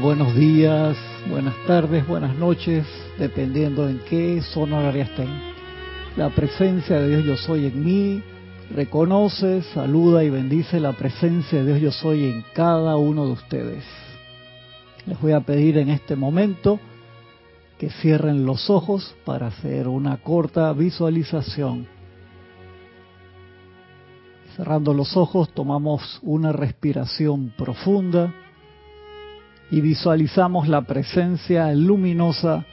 Buenos días, buenas tardes, buenas noches, dependiendo en qué zona horaria estén. La presencia de Dios yo soy en mí, reconoce, saluda y bendice la presencia de Dios yo soy en cada uno de ustedes. Les voy a pedir en este momento que cierren los ojos para hacer una corta visualización. Cerrando los ojos tomamos una respiración profunda y visualizamos la presencia luminosa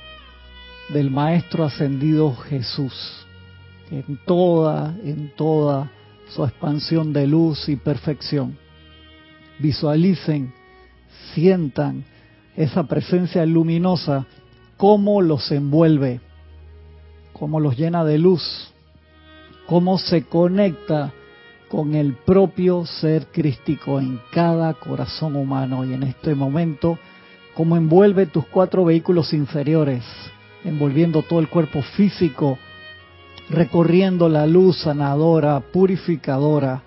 del Maestro Ascendido Jesús en toda, en toda su expansión de luz y perfección. Visualicen, sientan esa presencia luminosa, cómo los envuelve, cómo los llena de luz, cómo se conecta con el propio ser crístico en cada corazón humano y en este momento como envuelve tus cuatro vehículos inferiores, envolviendo todo el cuerpo físico, recorriendo la luz sanadora, purificadora,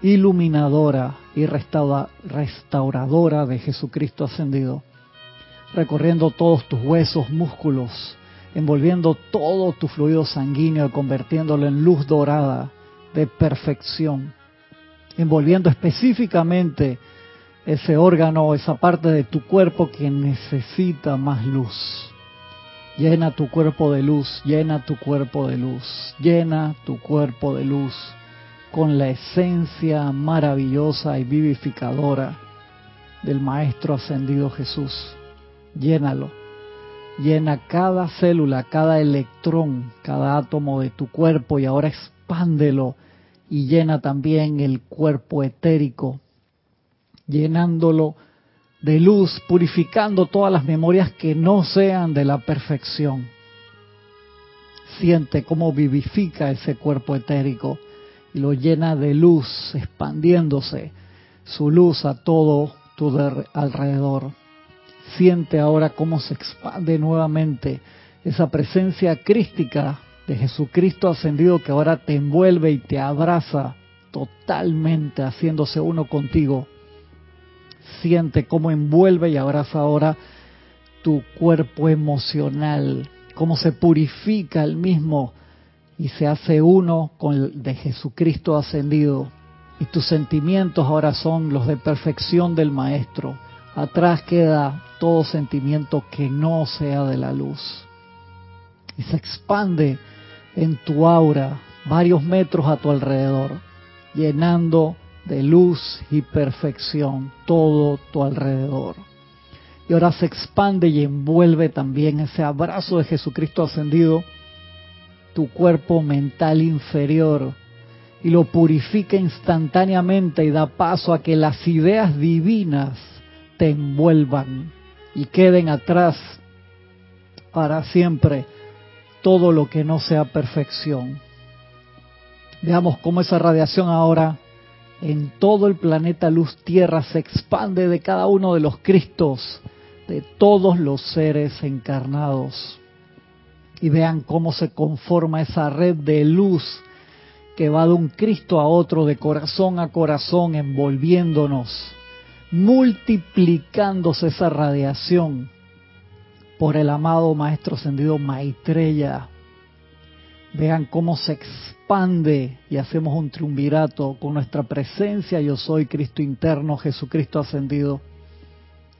iluminadora y restauradora de Jesucristo ascendido, recorriendo todos tus huesos, músculos, envolviendo todo tu fluido sanguíneo y convirtiéndolo en luz dorada, de perfección, envolviendo específicamente ese órgano, esa parte de tu cuerpo que necesita más luz. Llena tu cuerpo de luz, llena tu cuerpo de luz, llena tu cuerpo de luz con la esencia maravillosa y vivificadora del Maestro Ascendido Jesús. Llénalo. Llena cada célula, cada electrón, cada átomo de tu cuerpo y ahora expándelo y llena también el cuerpo etérico, llenándolo de luz, purificando todas las memorias que no sean de la perfección. Siente cómo vivifica ese cuerpo etérico y lo llena de luz, expandiéndose su luz a todo tu alrededor. Siente ahora cómo se expande nuevamente esa presencia crística de Jesucristo ascendido que ahora te envuelve y te abraza totalmente haciéndose uno contigo. Siente cómo envuelve y abraza ahora tu cuerpo emocional, cómo se purifica el mismo y se hace uno con el de Jesucristo ascendido. Y tus sentimientos ahora son los de perfección del Maestro. Atrás queda todo sentimiento que no sea de la luz. Y se expande en tu aura, varios metros a tu alrededor, llenando de luz y perfección todo tu alrededor. Y ahora se expande y envuelve también ese abrazo de Jesucristo ascendido, tu cuerpo mental inferior, y lo purifica instantáneamente y da paso a que las ideas divinas te envuelvan y queden atrás para siempre todo lo que no sea perfección. Veamos cómo esa radiación ahora en todo el planeta luz tierra se expande de cada uno de los Cristos, de todos los seres encarnados. Y vean cómo se conforma esa red de luz que va de un Cristo a otro, de corazón a corazón, envolviéndonos, multiplicándose esa radiación por el amado Maestro Ascendido Maitreya. Vean cómo se expande y hacemos un triunvirato con nuestra presencia, yo soy Cristo interno, Jesucristo ascendido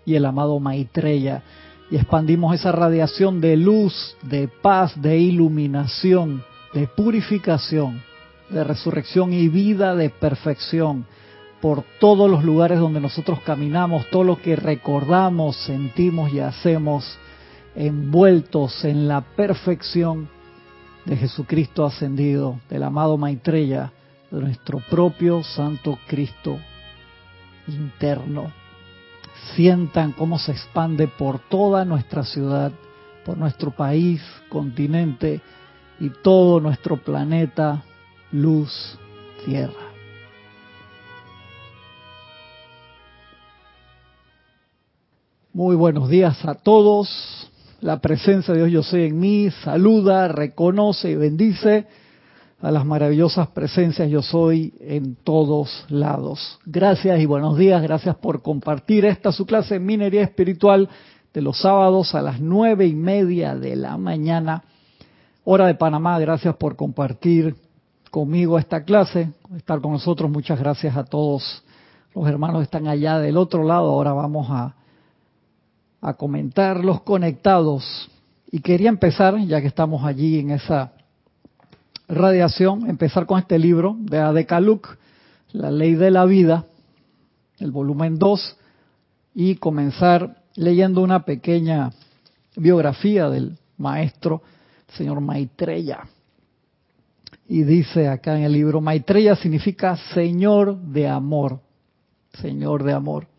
y el amado Maitreya. Y expandimos esa radiación de luz, de paz, de iluminación, de purificación, de resurrección y vida de perfección por todos los lugares donde nosotros caminamos, todo lo que recordamos, sentimos y hacemos envueltos en la perfección de Jesucristo ascendido, del amado Maitreya, de nuestro propio Santo Cristo interno. Sientan cómo se expande por toda nuestra ciudad, por nuestro país, continente y todo nuestro planeta, luz, tierra. Muy buenos días a todos. La presencia de Dios yo soy en mí, saluda, reconoce y bendice a las maravillosas presencias yo soy en todos lados. Gracias y buenos días, gracias por compartir esta su clase de minería espiritual de los sábados a las nueve y media de la mañana, hora de Panamá. Gracias por compartir conmigo esta clase, estar con nosotros. Muchas gracias a todos los hermanos que están allá del otro lado. Ahora vamos a, a comentar los conectados. Y quería empezar, ya que estamos allí en esa radiación, empezar con este libro de Adekaluk, La Ley de la Vida, el volumen 2, y comenzar leyendo una pequeña biografía del maestro, señor Maitreya. Y dice acá en el libro, Maitreya significa Señor de Amor, Señor de Amor.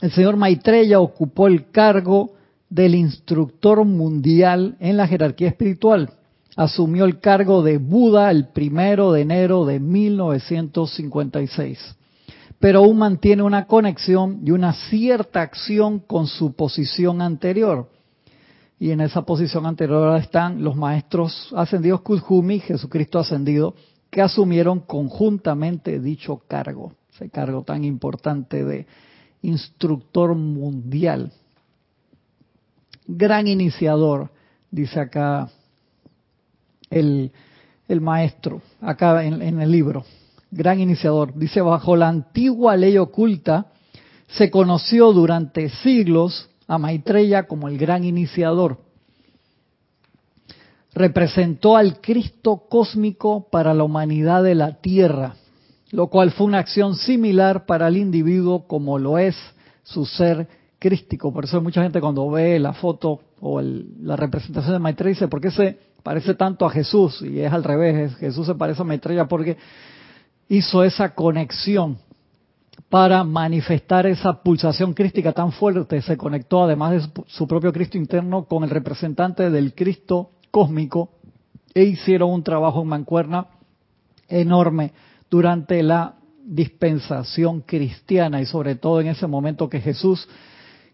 El señor Maitreya ocupó el cargo del instructor mundial en la jerarquía espiritual asumió el cargo de Buda el primero de enero de 1956, pero aún mantiene una conexión y una cierta acción con su posición anterior. Y en esa posición anterior están los maestros ascendidos Kuzhumi, Jesucristo ascendido, que asumieron conjuntamente dicho cargo, ese cargo tan importante de instructor mundial. Gran iniciador, dice acá el, maestro, acá en, en el libro, gran iniciador. Dice, bajo la antigua ley oculta, se conoció durante siglos a Maitreya como el gran iniciador. Representó al Cristo cósmico para la humanidad de la Tierra, lo cual fue una acción similar para el individuo como lo es su ser crístico. Por eso mucha gente cuando ve la foto o la representación de Maitreya dice, ¿por qué se parece tanto a Jesús? Y es al revés, Jesús se parece a Maitreya porque hizo esa conexión para manifestar esa pulsación crística tan fuerte, se conectó además de su propio Cristo interno con el representante del Cristo cósmico e hicieron un trabajo en mancuerna enorme durante la dispensación cristiana y sobre todo en ese momento que Jesús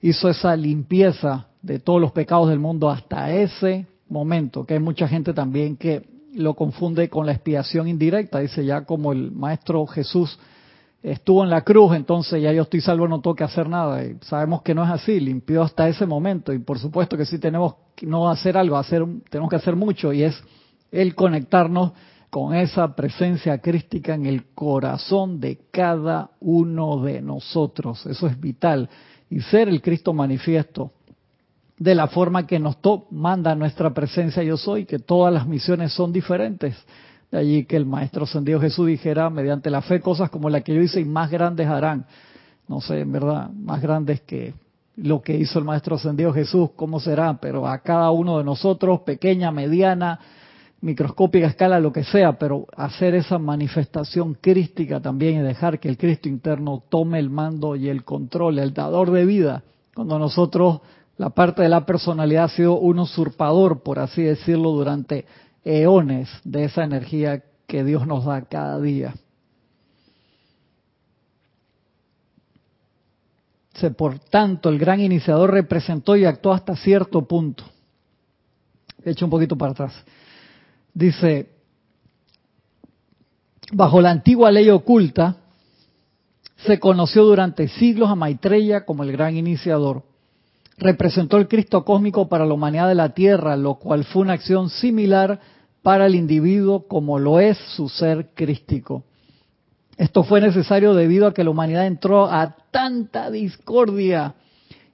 hizo esa limpieza de todos los pecados del mundo hasta ese momento, que hay mucha gente también que lo confunde con la expiación indirecta, dice ya como el Maestro Jesús estuvo en la cruz, entonces ya yo estoy salvo, no tengo que hacer nada. Y sabemos que no es así, limpió hasta ese momento y por supuesto que sí tenemos que no hacer algo, hacer, tenemos que hacer mucho y es el conectarnos con esa presencia crística en el corazón de cada uno de nosotros. Eso es vital y ser el Cristo manifiesto de la forma que nos manda nuestra presencia yo soy, que todas las misiones son diferentes. De allí que el Maestro Ascendido Jesús dijera, mediante la fe, cosas como la que yo hice y más grandes harán. No sé, en verdad, más grandes que lo que hizo el Maestro Ascendido Jesús, cómo será, pero a cada uno de nosotros, pequeña, mediana, microscópica escala, lo que sea, pero hacer esa manifestación crística también y dejar que el Cristo interno tome el mando y el control, el dador de vida, cuando nosotros, la parte de la personalidad ha sido un usurpador, por así decirlo, durante eones de esa energía que Dios nos da cada día. Por tanto, el gran iniciador representó y actuó hasta cierto punto. He hecho un poquito para atrás Dice, bajo la antigua ley oculta, se conoció durante siglos a Maitreya como el gran iniciador. Representó el Cristo cósmico para la humanidad de la Tierra, lo cual fue una acción similar para el individuo como lo es su ser crístico. Esto fue necesario debido a que la humanidad entró a tanta discordia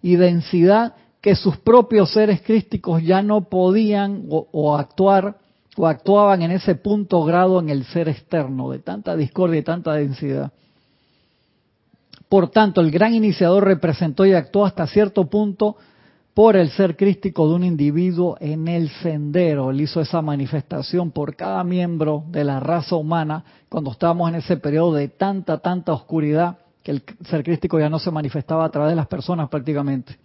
y densidad que sus propios seres crísticos ya no podían o, o actuar actuaban en ese punto grado en el ser externo, de tanta discordia y tanta densidad. Por tanto, el gran iniciador representó y actuó hasta cierto punto por el ser crístico de un individuo en el sendero. Él hizo esa manifestación por cada miembro de la raza humana cuando estábamos en ese periodo de tanta, tanta oscuridad que el ser crístico ya no se manifestaba a través de las personas prácticamente.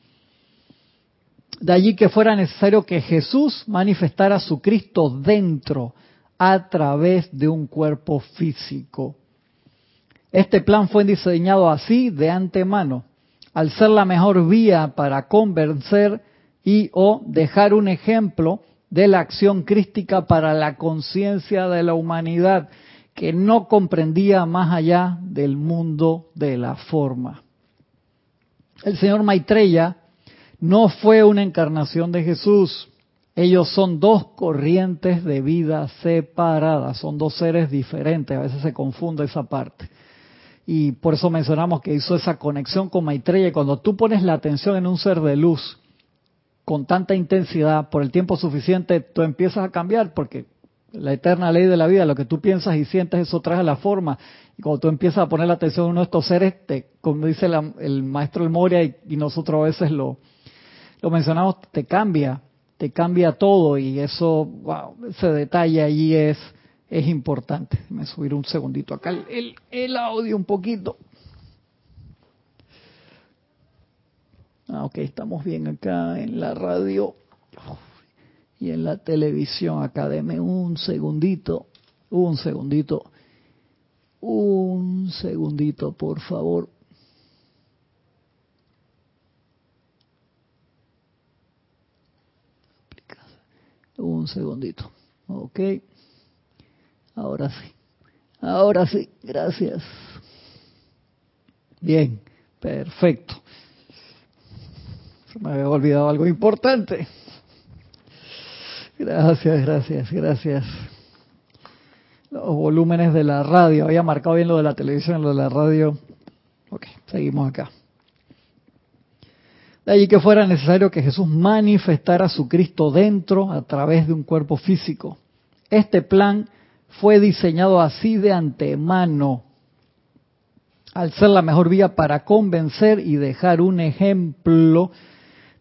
De allí que fuera necesario que Jesús manifestara su Cristo dentro a través de un cuerpo físico. Este plan fue diseñado así de antemano, al ser la mejor vía para convencer y o dejar un ejemplo de la acción crística para la conciencia de la humanidad que no comprendía más allá del mundo de la forma. El señor Maitreya no fue una encarnación de Jesús. Ellos son dos corrientes de vida separadas, son dos seres diferentes, a veces se confunde esa parte. Y por eso mencionamos que hizo esa conexión con Maitreya. Y cuando tú pones la atención en un ser de luz con tanta intensidad por el tiempo suficiente, tú empiezas a cambiar porque la eterna ley de la vida, lo que tú piensas y sientes, eso trae la forma. Y cuando tú empiezas a poner la atención en uno de estos seres, te, como dice el maestro El Moria, y, nosotros a veces lo, lo mencionamos, te cambia, te cambia todo. Y eso, wow, ese detalle allí es, es importante. Me subir un segundito acá el, el audio un poquito. Ah, ok, estamos bien acá en la radio y en la televisión. Acá deme un segundito, un segundito, un segundito, por favor. Un segundito. Ok. Ahora sí. Ahora sí. Gracias. Bien. Perfecto. Se me había olvidado algo importante. Gracias, gracias, gracias. Los volúmenes de la radio, había marcado bien lo de la televisión, lo de la radio. Ok, seguimos acá. De allí que fuera necesario que Jesús manifestara a su Cristo dentro a través de un cuerpo físico. Este plan fue diseñado así de antemano, al ser la mejor vía para convencer y dejar un ejemplo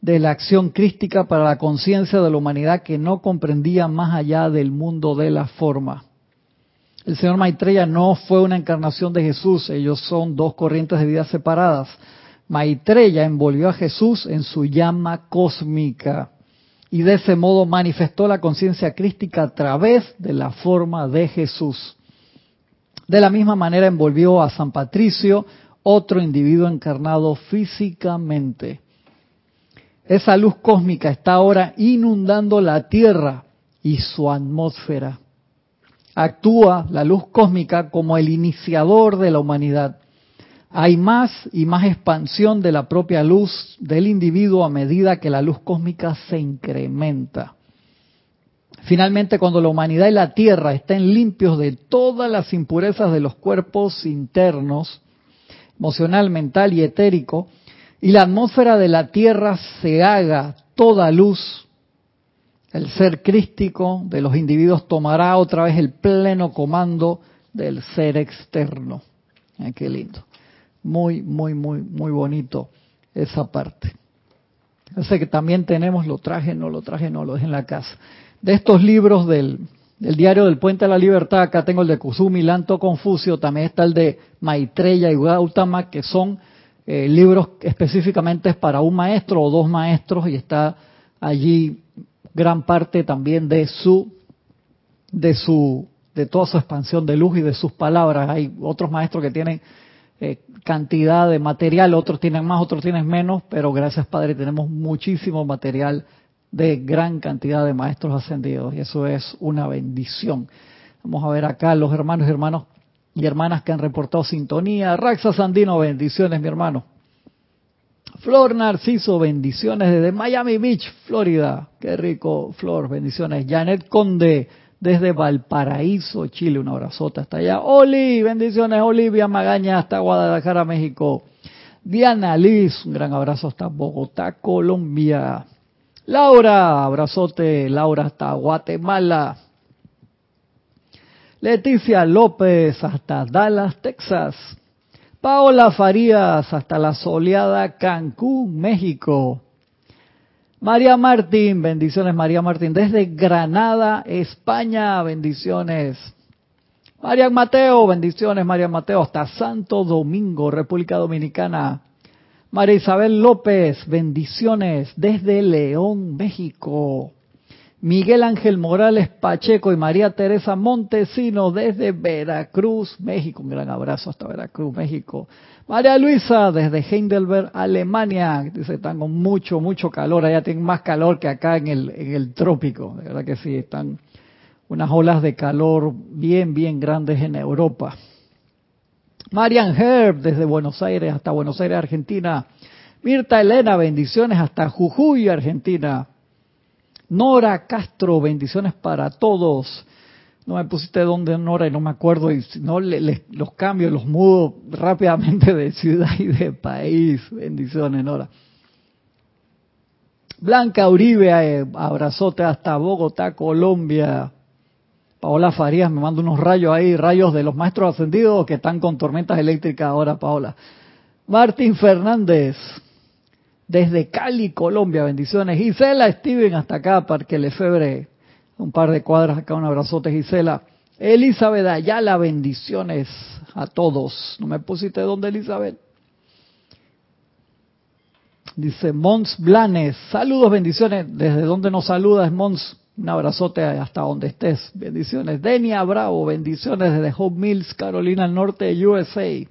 de la acción crística para la conciencia de la humanidad que no comprendía más allá del mundo de la forma. El señor Maitreya no fue una encarnación de Jesús, ellos son dos corrientes de vida separadas. Maitreya envolvió a Jesús en su llama cósmica y de ese modo manifestó la conciencia crística a través de la forma de Jesús. De la misma manera envolvió a San Patricio, otro individuo encarnado físicamente. Esa luz cósmica está ahora inundando la Tierra y su atmósfera. Actúa la luz cósmica como el iniciador de la humanidad. Hay más y más expansión de la propia luz del individuo a medida que la luz cósmica se incrementa. Finalmente, cuando la humanidad y la Tierra estén limpios de todas las impurezas de los cuerpos internos, emocional, mental y etérico, y la atmósfera de la Tierra se haga toda luz, el ser crístico de los individuos tomará otra vez el pleno comando del ser externo. qué lindo. Muy, muy, muy, muy bonito esa parte. Sé que también tenemos, lo traje, no lo traje, no lo dejé en la casa. De estos libros del, del diario del Puente de la Libertad, acá tengo el de Kusumi, Lanto, Confucio, también está el de Maitreya y Gautama, que son eh, libros específicamente para un maestro o dos maestros y está allí gran parte también de su de su de toda su expansión de luz y de sus palabras. Hay otros maestros que tienen eh, cantidad de material, otros tienen más, otros tienen menos, pero gracias Padre tenemos muchísimo material de gran cantidad de maestros ascendidos y eso es una bendición. Vamos a ver acá los hermanos y hermanos y hermanas que han reportado sintonía. Raxa Sandino, bendiciones, mi hermano. Flor Narciso, bendiciones desde Miami Beach, Florida. Qué rico, Flor, bendiciones. Janet Conde, desde Valparaíso, Chile, un abrazote hasta allá. Oli, bendiciones, Olivia Magaña, hasta Guadalajara, México. Diana Liz, un gran abrazo hasta Bogotá, Colombia. Laura, abrazote, Laura hasta Guatemala. Leticia López hasta Dallas, Texas. Paola Farías hasta la soleada Cancún, México. María Martín, bendiciones María Martín, desde Granada, España, bendiciones. María Mateo, bendiciones María Mateo, hasta Santo Domingo, República Dominicana. María Isabel López, bendiciones desde León, México. Miguel Ángel Morales Pacheco y María Teresa Montesino desde Veracruz, México. Un gran abrazo hasta Veracruz, México. María Luisa desde Heidelberg, Alemania. Dice, están con mucho, mucho calor. Allá tienen más calor que acá en el, en el trópico. De verdad que sí, están unas olas de calor bien, bien grandes en Europa. Marian Herb desde Buenos Aires hasta Buenos Aires, Argentina. Mirta Elena, bendiciones hasta Jujuy, Argentina. Nora Castro, bendiciones para todos. No me pusiste dónde, Nora, y no me acuerdo, y si no, los cambio, los mudo rápidamente de ciudad y de país. Bendiciones, Nora. Blanca Uribe, eh, abrazote hasta Bogotá, Colombia. Paola Farías me manda unos rayos ahí, rayos de los maestros ascendidos que están con tormentas eléctricas ahora, Paola. Martín Fernández, desde Cali, Colombia, bendiciones. Gisela Steven, hasta acá, Parque Lefebre, un par de cuadras acá, un abrazote, Gisela. Elizabeth Ayala, bendiciones a todos. ¿No me pusiste dónde, Elizabeth? Dice Mons Blanes, saludos, bendiciones. ¿Desde dónde nos saludas, Mons? Un abrazote hasta donde estés. Bendiciones. Denia Bravo, bendiciones desde Hope Mills, Carolina del Norte, USA.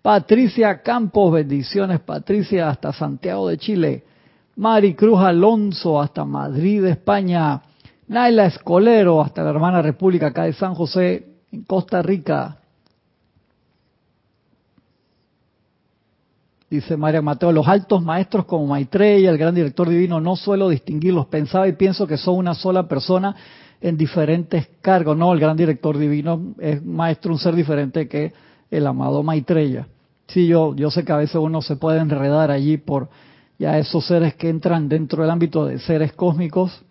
Patricia Campos, bendiciones Patricia hasta Santiago de Chile. Mari Cruz Alonso hasta Madrid, España. Naila Escolero hasta la hermana República acá de San José, en Costa Rica. Dice María Mateo, los altos maestros como Maitreya, el gran director divino, no suelo distinguirlos. Pensaba y pienso que son una sola persona en diferentes cargos. No, el gran director divino es maestro, un ser diferente que el amado Maitreya. Sí, yo, yo sé que a veces uno se puede enredar allí por ya esos seres que entran dentro del ámbito de seres cósmicos,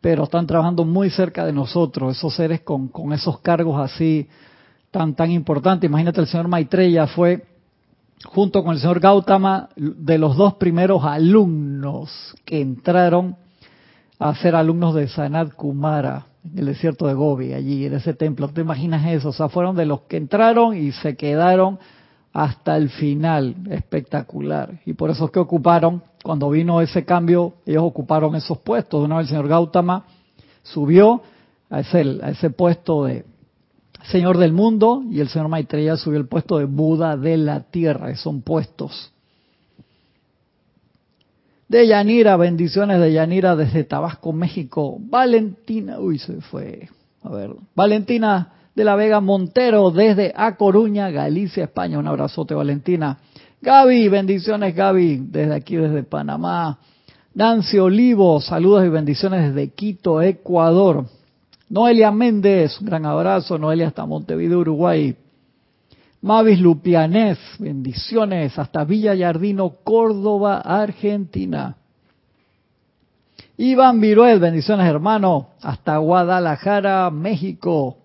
pero están trabajando muy cerca de nosotros, esos seres con, esos cargos así tan, tan importantes. Imagínate, el señor Maitreya fue, junto con el señor Gautama, de los dos primeros alumnos que entraron a ser alumnos de Sanat Kumara en el desierto de Gobi, allí en ese templo. ¿Te imaginas eso? O sea, fueron de los que entraron y se quedaron hasta el final, espectacular. Y por eso es que ocuparon, cuando vino ese cambio, ellos ocuparon esos puestos. Una vez el señor Gautama subió a ese, puesto de Señor del mundo y el señor Maitreya subió el puesto de Buda de la tierra. Son puestos. De Yanira, bendiciones de Yanira desde Tabasco, México. Valentina, uy, se fue. A ver, Valentina de la Vega Montero desde A Coruña, Galicia, España. Un abrazote, Valentina. Gaby, bendiciones, Gaby, desde aquí, desde Panamá. Nancy Olivo, saludos y bendiciones desde Quito, Ecuador. Noelia Méndez, un gran abrazo. Noelia hasta Montevideo, Uruguay. Mavis Lupianés, bendiciones hasta Villa Yardino, Córdoba, Argentina. Iván Viruel, bendiciones hermano, hasta Guadalajara, México.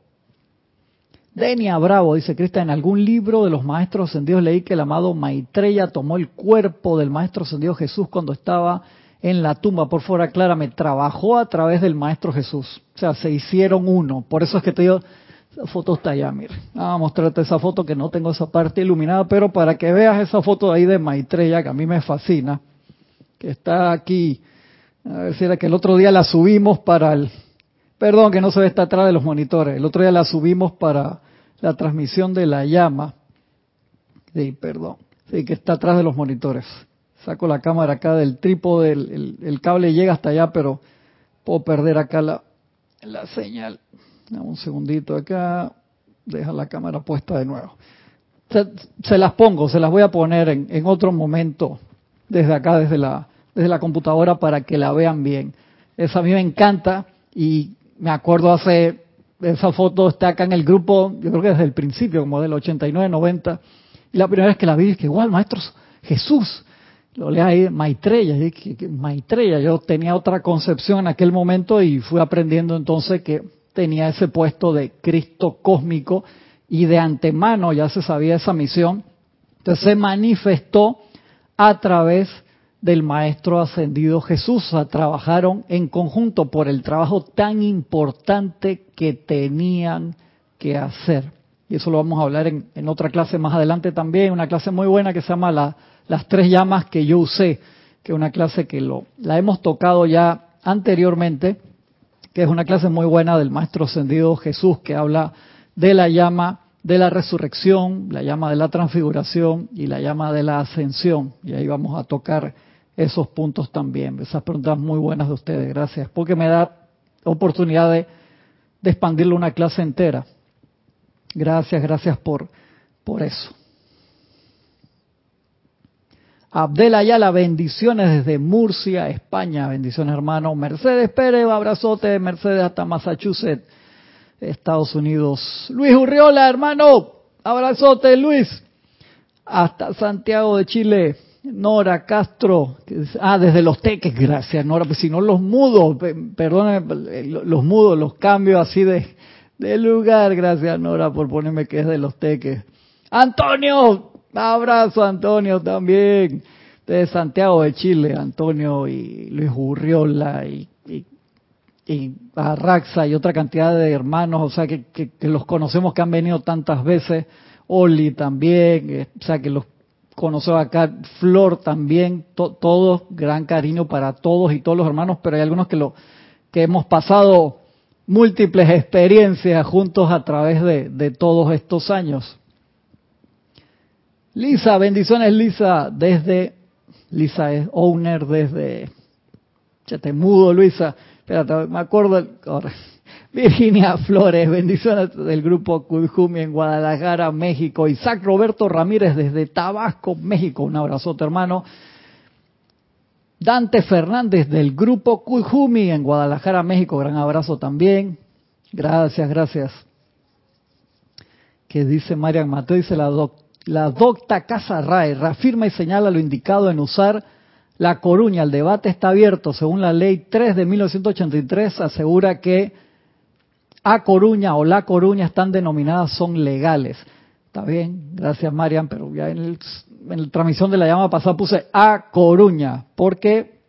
Denia Bravo dice, Cristian, en algún libro de los maestros ascendidos leí que el amado Maitreya tomó el cuerpo del maestro ascendido Jesús cuando estaba en la tumba. Por fuera, aclárame, trabajó a través del maestro Jesús. O sea, se hicieron uno. Por eso es que te digo, esa foto está allá, mire. Vamos a mostrarte esa foto que no tengo esa parte iluminada, pero para que veas esa foto de ahí de Maitreya, que a mí me fascina, que está aquí. A ver era que el otro día la subimos para el, Perdón que no se ve está atrás de los monitores. El otro día la subimos para la transmisión de la llama. Sí, perdón. Sí, que está atrás de los monitores. Saco la cámara acá del trípode, el, cable llega hasta allá, pero puedo perder acá la, la señal. Un segundito acá. Deja la cámara puesta de nuevo. Se, las pongo, se las voy a poner en, en otro momento desde acá, desde la, desde la computadora para que la vean bien. Esa a mí me encanta y me acuerdo hace, esa foto está acá en el grupo, yo creo que desde el principio, como del 89, 90, y la primera vez que la vi, que igual, maestros, Jesús, lo leí ahí, Maitreya, Maitreya, yo tenía otra concepción en aquel momento y fui aprendiendo entonces que tenía ese puesto de Cristo cósmico y de antemano ya se sabía esa misión, entonces se manifestó a través del Maestro Ascendido Jesús. trabajaron en conjunto por el trabajo tan importante que tenían que hacer. Y eso lo vamos a hablar en, otra clase más adelante también, una clase muy buena que se llama Las tres llamas que yo usé, que es una clase que lo, la hemos tocado ya anteriormente, que es una clase muy buena del Maestro Ascendido Jesús, que habla de la llama de la resurrección, la llama de la transfiguración y la llama de la ascensión. Y ahí vamos a tocar esos puntos también. Esas preguntas muy buenas de ustedes, gracias, porque me da oportunidad de, expandirle una clase entera. Gracias, gracias por, por eso. Abdel Ayala, bendiciones desde Murcia, España. Bendiciones, hermano. Mercedes Pérez, abrazote, Mercedes hasta Massachusetts, Estados Unidos. Luis Urriola, hermano. Abrazote, Luis. Hasta Santiago de Chile. Nora Castro, ah, desde los teques, gracias Nora, pues si no los mudos, perdónenme, los mudos, los cambios así de, lugar, gracias Nora por ponerme que es de los teques. Antonio, abrazo Antonio también, de Santiago de Chile, Antonio y Luis Urriola y, y, y Arraxa y otra cantidad de hermanos, o sea, que, que, que los conocemos que han venido tantas veces. Oli también, eh, o sea, que los conocer acá, Flor también, todos, gran cariño para todos y todos los hermanos, pero hay algunos que lo que hemos pasado múltiples experiencias juntos a través de, de todos estos años. Lisa, bendiciones Lisa, desde, Lisa es owner desde, ya te mudo Luisa, espérate, me acuerdo, ahora, Virginia Flores, bendiciones del grupo Kujumi en Guadalajara, México. Isaac Roberto Ramírez desde Tabasco, México. Un abrazote, hermano. Dante Fernández del grupo Kujumi en Guadalajara, México. Gran abrazo también. Gracias, gracias. Que dice Marian Mateo, dice la, la docta Casa Rae, reafirma y señala lo indicado en usar la coruña. El debate está abierto. Según la ley 3 de 1983, asegura que a Coruña o La Coruña están denominadas, son legales. Está bien, gracias Marian, pero ya en, el, en la transmisión de la llama pasada puse A Coruña, porque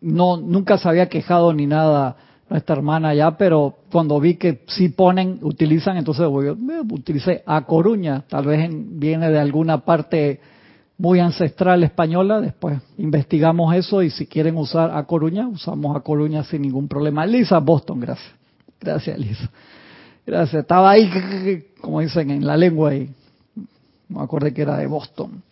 no nunca se había quejado ni nada nuestra hermana ya, pero cuando vi que sí ponen, utilizan, entonces voy, eh, utilicé A Coruña, tal vez viene de alguna parte muy ancestral española, después investigamos eso y si quieren usar A Coruña, usamos A Coruña sin ningún problema. Lisa Boston, gracias. Gracias, Lisa. Gracias. Estaba ahí, como dicen en la lengua, y me acordé que era de Boston.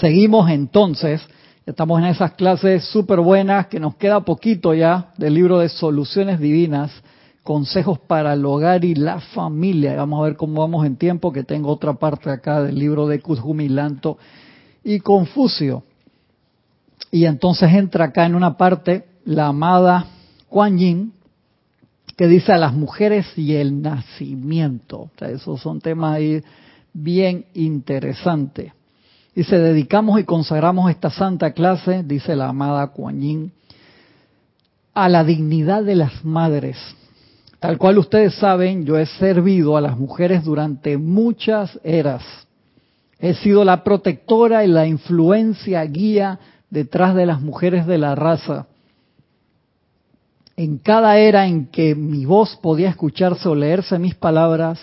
Seguimos entonces. Estamos en esas clases súper buenas que nos queda poquito ya del libro de Soluciones Divinas, Consejos para el Hogar y la Familia. Vamos a ver cómo vamos en tiempo, que tengo otra parte acá del libro de Kuzhumi Lanto y Confucio. Y entonces entra acá en una parte la amada Kuan Yin, que dice a las mujeres y el nacimiento. esos son temas ahí bien interesantes. Dice, dedicamos y consagramos esta santa clase, dice la amada Kuan a la dignidad de las madres. Tal cual ustedes saben, yo he servido a las mujeres durante muchas eras. He sido la protectora y la influencia guía detrás de las mujeres de la raza en cada era en que mi voz podía escucharse o leerse mis palabras,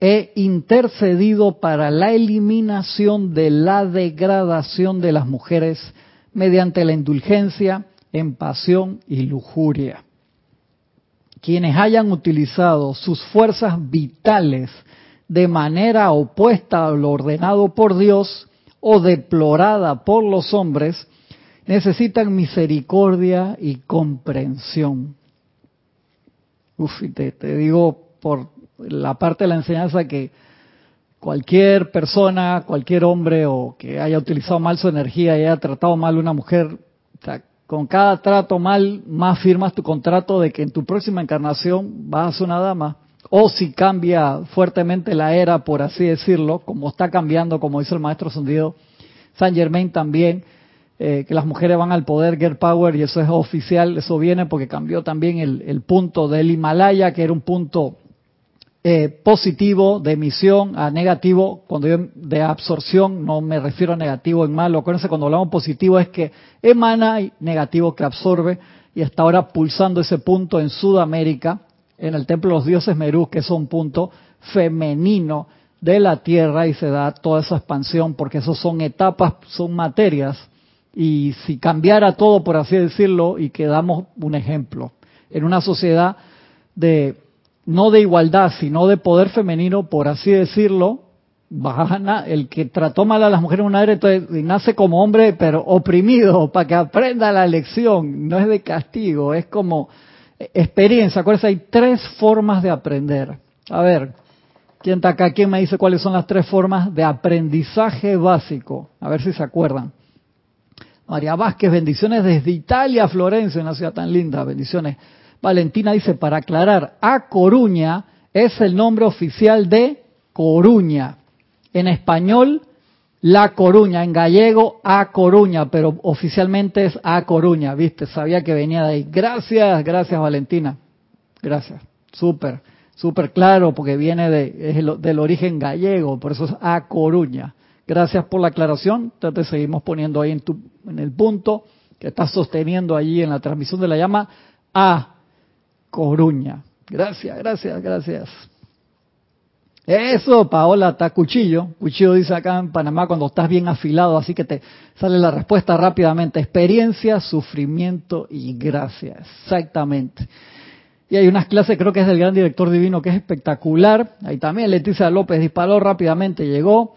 he intercedido para la eliminación de la degradación de las mujeres mediante la indulgencia en pasión y lujuria. Quienes hayan utilizado sus fuerzas vitales de manera opuesta a lo ordenado por Dios o deplorada por los hombres, necesitan misericordia y comprensión. Uf, y te, digo por la parte de la enseñanza que cualquier persona, cualquier hombre o que haya utilizado mal su energía y haya tratado mal a una mujer, con cada trato mal, más firmas tu contrato de que en tu próxima encarnación vas a ser una dama. O si cambia fuertemente la era, por así decirlo, como está cambiando, como dice el maestro Sondido, San Germain también, eh, que las mujeres van al poder, Girl Power, y eso es oficial, eso viene porque cambió también el, punto del Himalaya, que era un punto eh, positivo de emisión a negativo, cuando yo de absorción no me refiero a negativo en malo, acuérdense cuando hablamos positivo es que emana y negativo que absorbe, y hasta ahora pulsando ese punto en Sudamérica, en el Templo de los Dioses Merú, que es un punto femenino de la Tierra y se da toda esa expansión porque esos son etapas, son materias y si cambiara todo, por así decirlo, y que damos un ejemplo, en una sociedad de no de igualdad, sino de poder femenino, por así decirlo, el que trató mal a las mujeres una vez, entonces nace como hombre, pero oprimido, para que aprenda la lección, no es de castigo, es como experiencia. Acuérdense, hay tres formas de aprender. A ver, ¿quién está acá? ¿Quién me dice cuáles son las tres formas de aprendizaje básico? A ver si se acuerdan. María Vázquez, bendiciones desde Italia, Florencia, una ciudad tan linda, bendiciones. Valentina dice, para aclarar, A Coruña es el nombre oficial de Coruña. En español, La Coruña, en gallego, A Coruña, pero oficialmente es A Coruña, ¿viste? Sabía que venía de ahí. Gracias, gracias Valentina. Gracias. Súper, súper claro, porque viene de, es del origen gallego, por eso es A Coruña. Gracias por la aclaración. Entonces seguimos poniendo ahí en, tu, en el punto que estás sosteniendo allí en la transmisión de la llama A Coruña. Gracias, gracias, gracias. Eso, Paola, está cuchillo. Cuchillo dice acá en Panamá cuando estás bien afilado, así que te sale la respuesta rápidamente. Experiencia, sufrimiento y gracia. Exactamente. Y hay unas clases, creo que es del gran director divino, que es espectacular. Ahí también Leticia López disparó rápidamente, llegó.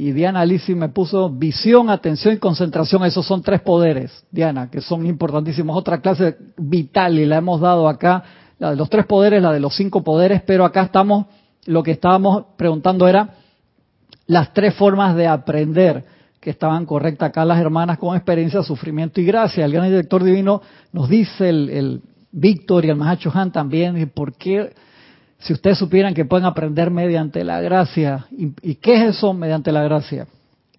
Y Diana Lisi me puso visión, atención y concentración. Esos son tres poderes, Diana, que son importantísimos. Otra clase vital y la hemos dado acá. La de los tres poderes, la de los cinco poderes, pero acá estamos lo que estábamos preguntando era las tres formas de aprender que estaban correctas acá las hermanas con experiencia, sufrimiento y gracia. El gran director divino nos dice, el, Víctor y el Mahacho Han también, ¿por qué si ustedes supieran que pueden aprender mediante la gracia? ¿Y, qué es eso mediante la gracia?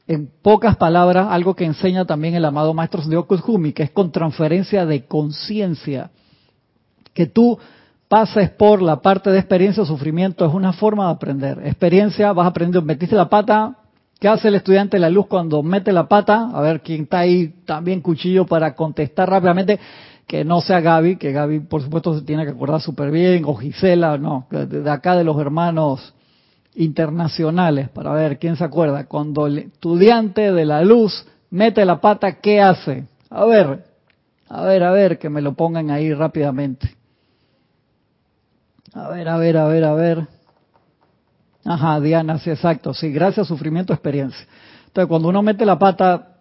En pocas palabras, algo que enseña también el amado Maestro Dios Kuzhumi, que es con transferencia de conciencia. Que tú pases por la parte de experiencia o sufrimiento, es una forma de aprender. Experiencia, vas aprendiendo, metiste la pata, ¿qué hace el estudiante de la luz cuando mete la pata? A ver quién está ahí también cuchillo para contestar rápidamente, que no sea Gaby, que Gaby por supuesto se tiene que acordar súper bien, o Gisela, no, de acá de los hermanos internacionales, para ver quién se acuerda. Cuando el estudiante de la luz mete la pata, ¿qué hace? A ver, a ver, a ver, que me lo pongan ahí rápidamente. A ver, a ver, a ver, a ver. Ajá, Diana, sí, exacto. Sí, gracias, sufrimiento, experiencia. Entonces, cuando uno mete la pata,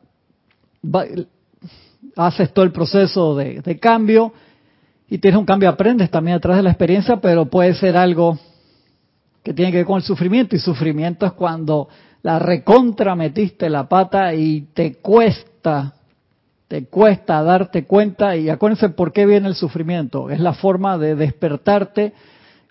haces todo el proceso de, de, cambio y tienes un cambio, aprendes también a través de la experiencia, pero puede ser algo que tiene que ver con el sufrimiento. Y sufrimiento es cuando la recontra metiste la pata y te cuesta, te cuesta darte cuenta. Y acuérdense por qué viene el sufrimiento. Es la forma de despertarte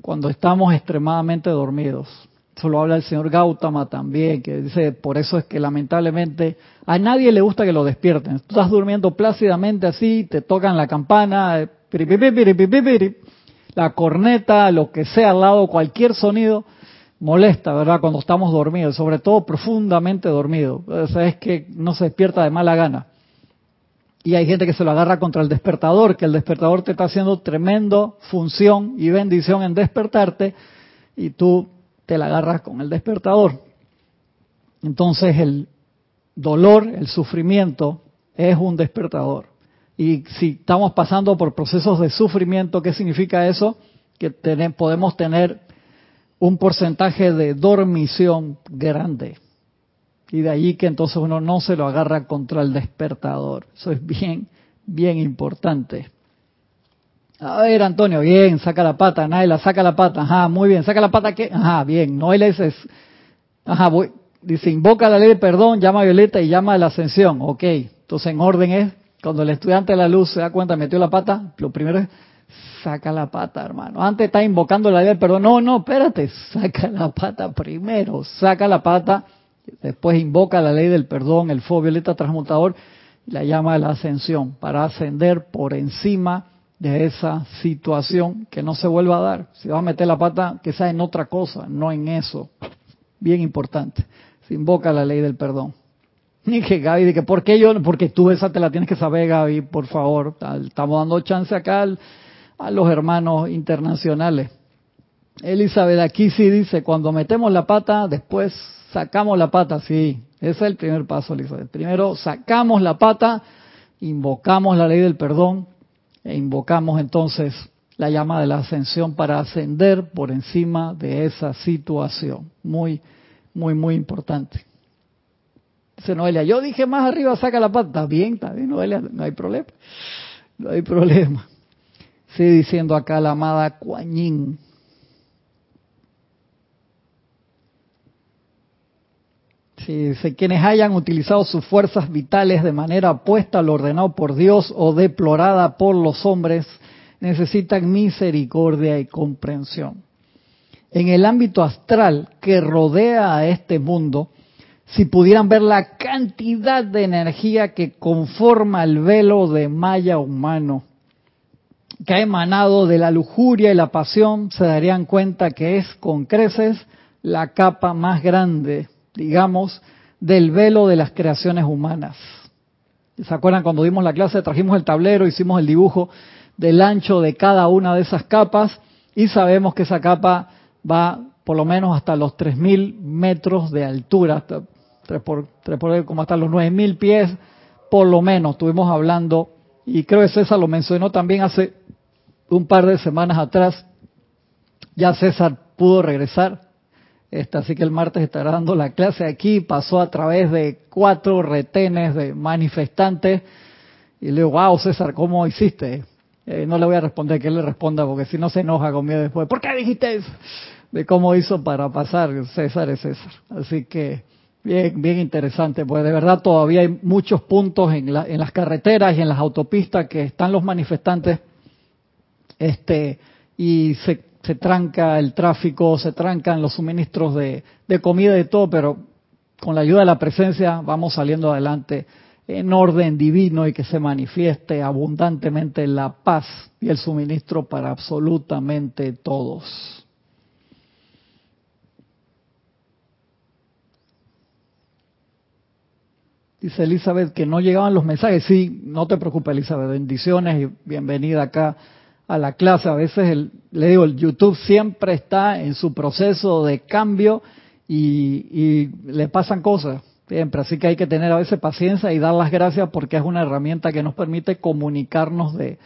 cuando estamos extremadamente dormidos. Eso lo habla el señor Gautama también, que dice, por eso es que lamentablemente a nadie le gusta que lo despierten. Tú estás durmiendo plácidamente así, te tocan la campana, eh, la corneta, lo que sea al lado, cualquier sonido molesta, ¿verdad? Cuando estamos dormidos, sobre todo profundamente dormidos. Es que no se despierta de mala gana. Y hay gente que se lo agarra contra el despertador, que el despertador te está haciendo tremendo función y bendición en despertarte y tú te la agarras con el despertador. Entonces el dolor, el sufrimiento es un despertador. Y si estamos pasando por procesos de sufrimiento, ¿qué significa eso? Que podemos tener un porcentaje de dormición grande. Y de allí que entonces uno no se lo agarra contra el despertador. Eso es bien, bien importante. A ver, Antonio, bien, saca la pata, Naila, saca la pata, ajá, muy bien, saca la pata, ¿qué? Ajá, bien, no le dices, ajá, voy, dice, invoca la ley de perdón, llama a Violeta y llama a la ascensión, ok, entonces en orden es, cuando el estudiante de la luz se da cuenta, metió la pata, lo primero es, saca la pata, hermano, antes está invocando la ley del perdón, no, no, espérate, saca la pata primero, saca la pata, Después invoca la ley del perdón, el fuego violeta transmutador, la llama de la ascensión, para ascender por encima de esa situación que no se vuelva a dar. Si va a meter la pata, que sea en otra cosa, no en eso. Bien importante. Se invoca la ley del perdón. Y que Gaby, que ¿por qué yo? Porque tú esa te la tienes que saber, Gaby, por favor. Estamos dando chance acá a los hermanos internacionales. Elizabeth aquí sí dice, cuando metemos la pata, después sacamos la pata, sí, ese es el primer paso, Elizabeth. Primero sacamos la pata, invocamos la ley del perdón E invocamos entonces la llama de la ascensión para ascender por encima de esa situación. Muy, muy, muy importante. Dice Noelia, yo dije más arriba, saca la pata. Bien, está bien, Noelia, no hay problema. No hay problema. Sigue diciendo acá la amada Quienes hayan utilizado sus fuerzas vitales de manera opuesta a lo ordenado por Dios o deplorada por los hombres, necesitan misericordia y comprensión. En el ámbito astral que rodea a este mundo, si pudieran ver la cantidad de energía que conforma el velo de malla humano, que ha emanado de la lujuria y la pasión, se darían cuenta que es con creces la capa más grande digamos, del velo de las creaciones humanas. ¿Se acuerdan cuando dimos la clase? Trajimos el tablero, hicimos el dibujo del ancho de cada una de esas capas y sabemos que esa capa va por lo menos hasta los 3.000 metros de altura, hasta, por, por, como hasta los 9.000 pies, por lo menos. Estuvimos hablando, y creo que César lo mencionó también hace un par de semanas atrás. Ya César pudo regresar así que el martes estará dando la clase aquí. Pasó a través de cuatro retenes de manifestantes. Y le digo, wow, César, ¿cómo hiciste? Eh, no le voy a responder que él le responda, porque si no se enoja conmigo después. ¿Por qué dijiste eso? De cómo hizo para pasar. César es César. Así que bien, bien interesante. Pues de verdad todavía hay muchos puntos en, la, en las carreteras y en las autopistas que están los manifestantes. Este, y se se tranca el tráfico, se trancan los suministros de, comida y todo, pero con la ayuda de la presencia vamos saliendo adelante en orden divino y que se manifieste abundantemente la paz y el suministro para absolutamente todos. Dice Elizabeth que no llegaban los mensajes. Sí, no te preocupes Elizabeth, bendiciones y bienvenida acá a la clase. A veces, el, le digo, el YouTube siempre está en su proceso de cambio y, le pasan cosas siempre. Así que hay que tener a veces paciencia y dar las gracias porque es una herramienta que nos permite comunicarnos de,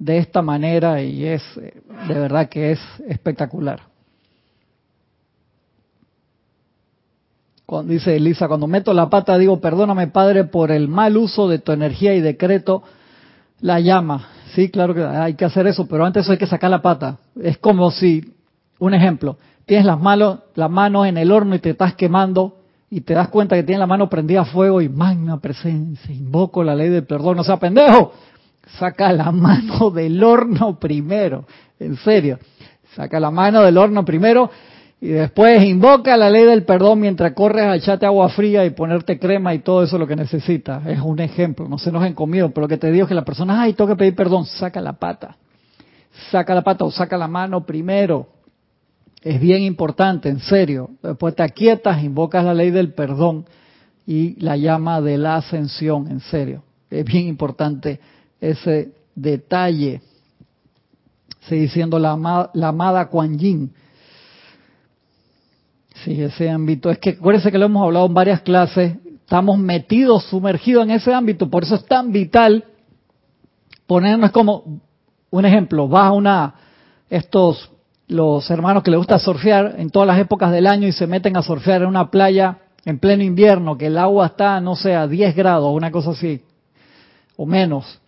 de esta manera y es, de verdad que es espectacular. Cuando dice Elisa, cuando meto la pata digo, perdóname Padre por el mal uso de tu energía y decreto la llama. Sí, claro que hay que hacer eso, pero antes hay que sacar la pata. Es como si, un ejemplo, tienes las manos, en el horno y te estás quemando y te das cuenta que tienes la mano prendida a fuego y magna presencia, invoco la ley del perdón, no sea pendejo, saca la mano del horno primero, en serio, saca la mano del horno primero y después invoca la ley del perdón mientras corres a echarte agua fría y ponerte crema y todo eso lo que necesitas. Es un ejemplo, no se nos conmigo, pero lo que te digo es que la persona, ay, tengo que pedir perdón, saca la pata. Saca la pata o saca la mano primero. Es bien importante, en serio. Después te aquietas, invocas la ley del perdón y la llama de la ascensión, en serio. Es bien importante ese detalle. Sigue diciendo la, la amada Kuan Yin Sí, ese ámbito. Es que acuérdense que lo hemos hablado en varias clases. Estamos metidos, sumergidos en ese ámbito. Por eso es tan vital ponernos como un ejemplo. Vas a una, estos, los hermanos que les gusta surfear en todas las épocas del año y se meten a surfear en una playa en pleno invierno, que el agua está, no sé, a 10 grados, una cosa así, o menos.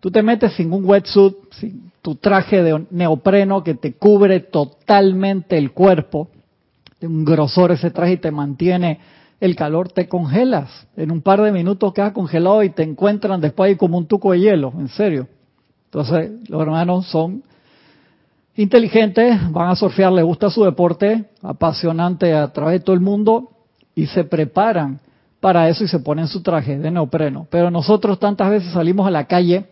Tú te metes sin un wetsuit, sin tu traje de neopreno que te cubre totalmente el cuerpo un grosor ese traje y te mantiene el calor, te congelas. En un par de minutos quedas congelado y te encuentran después ahí como un tuco de hielo, en serio. Entonces, los hermanos son inteligentes, van a surfear, les gusta su deporte, apasionante a través de todo el mundo y se preparan para eso y se ponen su traje de neopreno. Pero nosotros tantas veces salimos a la calle,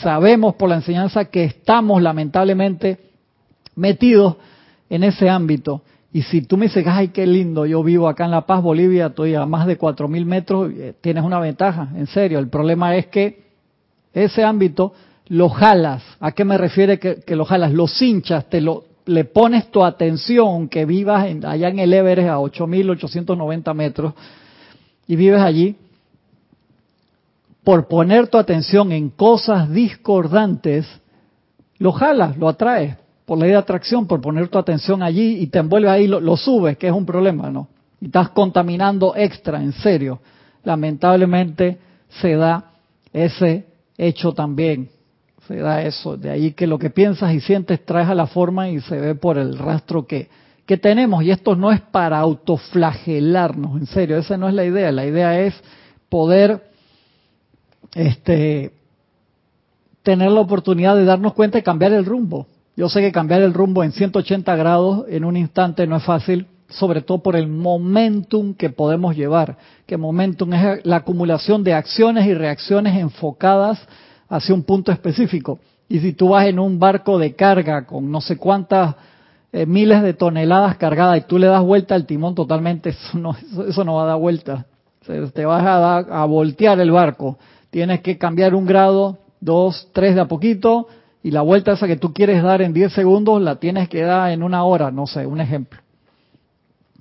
sabemos por la enseñanza que estamos lamentablemente metidos en ese ámbito y si tú me dices, ay, qué lindo, yo vivo acá en La Paz, Bolivia, estoy a más de 4.000 metros, eh, tienes una ventaja, en serio. El problema es que ese ámbito lo jalas. ¿A qué me refiere que, lo jalas? Lo hinchas, te lo, le pones tu atención, que vivas allá en el Everest a 8.890 metros y vives allí, por poner tu atención en cosas discordantes, lo jalas, lo atraes por ley de atracción, por poner tu atención allí y te envuelve ahí, lo, lo subes, que es un problema, ¿no? Y estás contaminando extra, en serio. Lamentablemente se da ese hecho también. Se da eso. De ahí que lo que piensas y sientes traes a la forma y se ve por el rastro que, que tenemos. Y esto no es para autoflagelarnos, en serio. Esa no es la idea. La idea es poder este, tener la oportunidad de darnos cuenta y cambiar el rumbo. Yo sé que cambiar el rumbo en 180 grados en un instante no es fácil, sobre todo por el momentum que podemos llevar, que momentum es la acumulación de acciones y reacciones enfocadas hacia un punto específico. Y si tú vas en un barco de carga con no sé cuántas eh, miles de toneladas cargadas y tú le das vuelta al timón totalmente, eso no, eso, no va a dar vuelta. te vas a, a voltear el barco. Tienes que cambiar un grado, dos, tres de a poquito, y la vuelta esa que tú quieres dar en 10 segundos la tienes que dar en una hora, no sé, un ejemplo.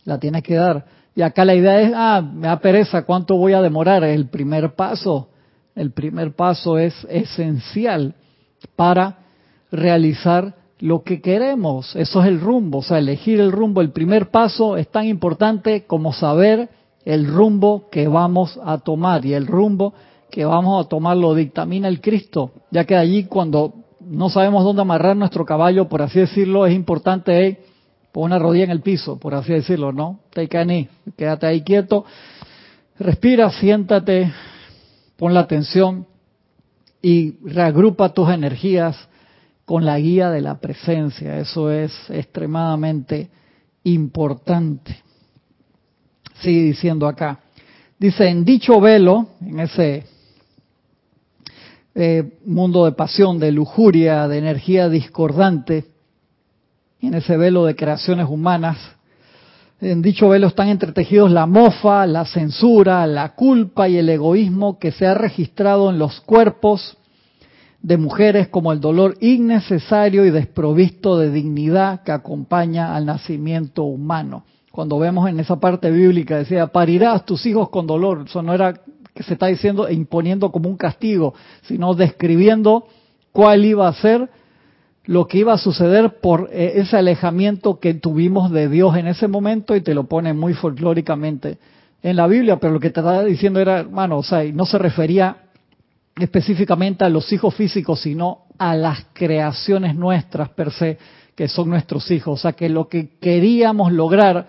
La tienes que dar. Y acá la idea es, ah, me da pereza, ¿cuánto voy a demorar? Es el primer paso. El primer paso es esencial para realizar lo que queremos. Eso es el rumbo, o sea, elegir el rumbo. El primer paso es tan importante como saber el rumbo que vamos a tomar. Y el rumbo que vamos a tomar lo dictamina el Cristo, ya que allí cuando no sabemos dónde amarrar nuestro caballo, por así decirlo, es importante eh, poner una rodilla en el piso, por así decirlo, ¿no? Take a quédate ahí quieto, respira, siéntate, pon la atención y reagrupa tus energías con la guía de la presencia. Eso es extremadamente importante. Sigue diciendo acá. Dice, en dicho velo, en ese eh, mundo de pasión, de lujuria, de energía discordante, en ese velo de creaciones humanas. En dicho velo están entretejidos la mofa, la censura, la culpa y el egoísmo que se ha registrado en los cuerpos de mujeres como el dolor innecesario y desprovisto de dignidad que acompaña al nacimiento humano. Cuando vemos en esa parte bíblica decía, parirás tus hijos con dolor, eso no era que se está diciendo e imponiendo como un castigo, sino describiendo cuál iba a ser lo que iba a suceder por eh, ese alejamiento que tuvimos de Dios en ese momento y te lo pone muy folclóricamente en la Biblia, pero lo que te estaba diciendo era, hermano, o sea, no se refería específicamente a los hijos físicos, sino a las creaciones nuestras per se, que son nuestros hijos. O sea, que lo que queríamos lograr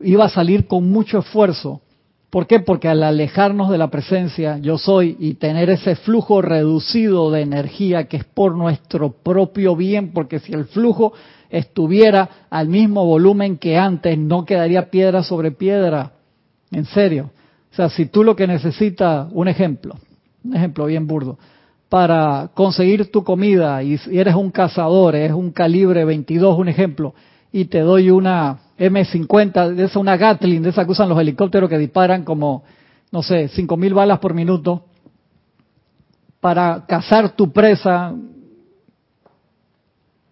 iba a salir con mucho esfuerzo, ¿Por qué? Porque al alejarnos de la presencia yo soy y tener ese flujo reducido de energía que es por nuestro propio bien, porque si el flujo estuviera al mismo volumen que antes, no quedaría piedra sobre piedra. En serio. O sea, si tú lo que necesitas, un ejemplo, un ejemplo bien burdo, para conseguir tu comida y eres un cazador, es un calibre 22, un ejemplo, y te doy una M50, de esa una Gatling, de esa que usan los helicópteros que disparan como, no sé, 5.000 balas por minuto, para cazar tu presa,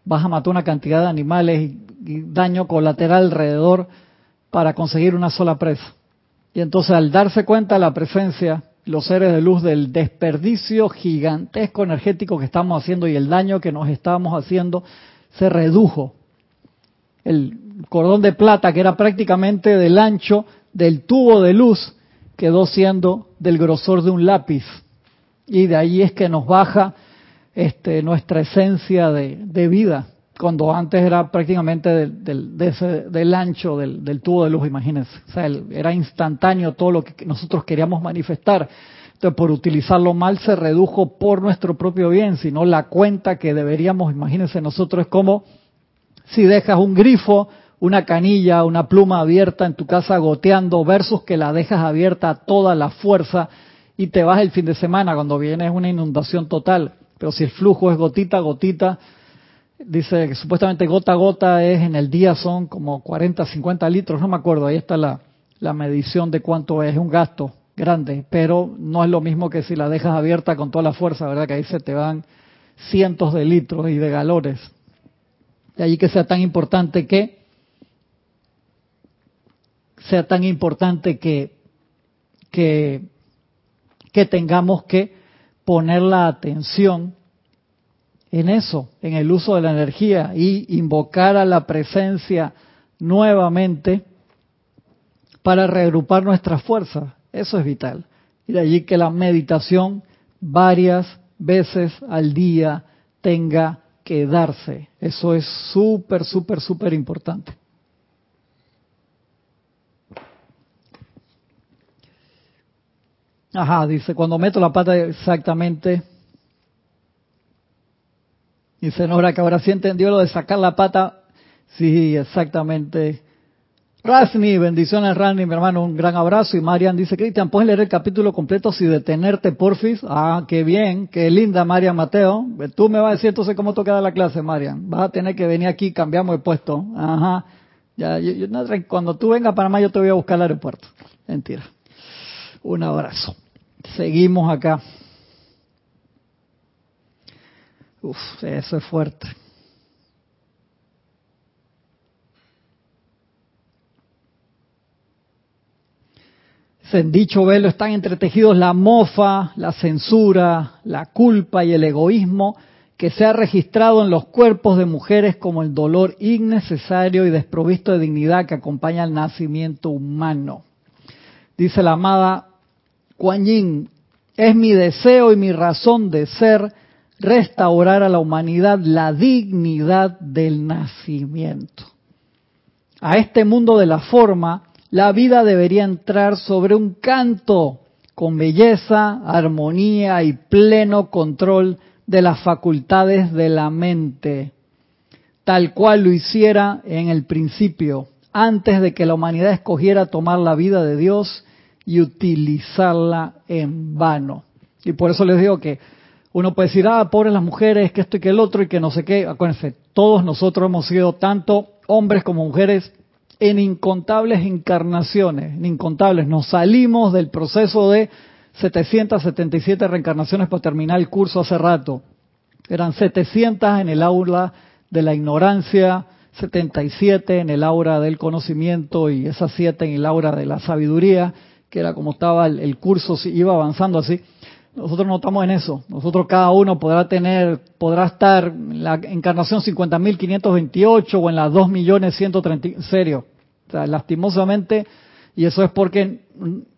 vas a matar una cantidad de animales y, daño colateral alrededor para conseguir una sola presa. Y entonces al darse cuenta la presencia, los seres de luz del desperdicio gigantesco energético que estamos haciendo y el daño que nos estamos haciendo, se redujo el cordón de plata, que era prácticamente del ancho del tubo de luz, quedó siendo del grosor de un lápiz. Y de ahí es que nos baja este, nuestra esencia de, vida, cuando antes era prácticamente del, ancho del, tubo de luz, imagínense. Sea, era instantáneo todo lo que nosotros queríamos manifestar. Entonces, por utilizarlo mal se redujo por nuestro propio bien, sino la cuenta que deberíamos, imagínense, nosotros es como si dejas un grifo, una canilla, una pluma abierta en tu casa goteando versus que la dejas abierta a toda la fuerza y te vas el fin de semana cuando viene una inundación total. Pero si el flujo es gotita gotita, dice que supuestamente gota a gota es en el día son como 40, 50 litros, no me acuerdo, ahí está la, la medición de cuánto es, un gasto grande, pero no es lo mismo que si la dejas abierta con toda la fuerza, ¿verdad? Que ahí se te van cientos de litros y de galones. De allí que sea tan importante que sea tan importante que, que, tengamos que poner la atención en eso, en el uso de la energía y invocar a la presencia nuevamente para reagrupar nuestras fuerzas. Eso es vital. Y de allí que la meditación varias veces al día tenga que darse. Eso es súper, súper, súper importante. Ajá, dice, cuando meto la pata exactamente. Dice Nora que ahora sí entendió lo de sacar la pata. Sí, exactamente. Rasni, bendiciones Rasni, mi hermano, un gran abrazo. Y Marian dice, Cristian, ¿puedes leer el capítulo completo sin detenerte, porfis? Ah, qué bien, qué linda Marian Mateo. Tú me vas a decir entonces cómo toca la clase, Marian. Vas a tener que venir aquí, cambiamos de puesto. Ajá. Ya, cuando tú vengas a Panamá yo te voy a buscar al aeropuerto. Mentira. Un abrazo. Seguimos acá. Uf, eso es fuerte. En dicho velo están entretejidos la mofa, la censura, la culpa y el egoísmo que se ha registrado en los cuerpos de mujeres como el dolor innecesario y desprovisto de dignidad que acompaña al nacimiento humano. Dice la amada Kuan Yin, es mi deseo y mi razón de ser restaurar a la humanidad la dignidad del nacimiento. A este mundo de la forma la vida debería entrar sobre un canto con belleza, armonía y pleno control de las facultades de la mente, tal cual lo hiciera en el principio, antes de que la humanidad escogiera tomar la vida de Dios y utilizarla en vano. Y por eso les digo que uno puede decir, ah, pobres las mujeres, que esto y que el otro y que no sé qué. Acuérdense, todos nosotros hemos sido tanto hombres como mujeres en incontables encarnaciones, en incontables. Nos salimos del proceso de 777 reencarnaciones para terminar el curso hace rato. Eran 700 en el aula de la ignorancia, 77 en el aura del conocimiento y esas 7 en el aura de la sabiduría, que era como estaba el, curso, iba avanzando así. Nosotros no estamos en eso. Nosotros cada uno podrá tener, podrá estar en la encarnación 50.528 o en la 2.130.000, serio. O sea, lastimosamente, y eso es porque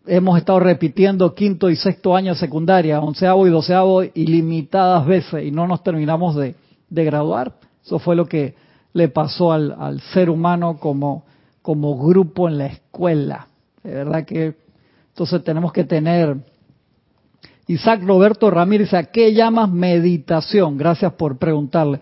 hemos estado repitiendo quinto y sexto año de secundaria, onceavo y doceavo ilimitadas veces y no nos terminamos de, graduar. Eso fue lo que le pasó al, ser humano como grupo en la escuela. De verdad que entonces tenemos que tener Isaac Roberto Ramírez, ¿a qué llamas meditación? Gracias por preguntarle.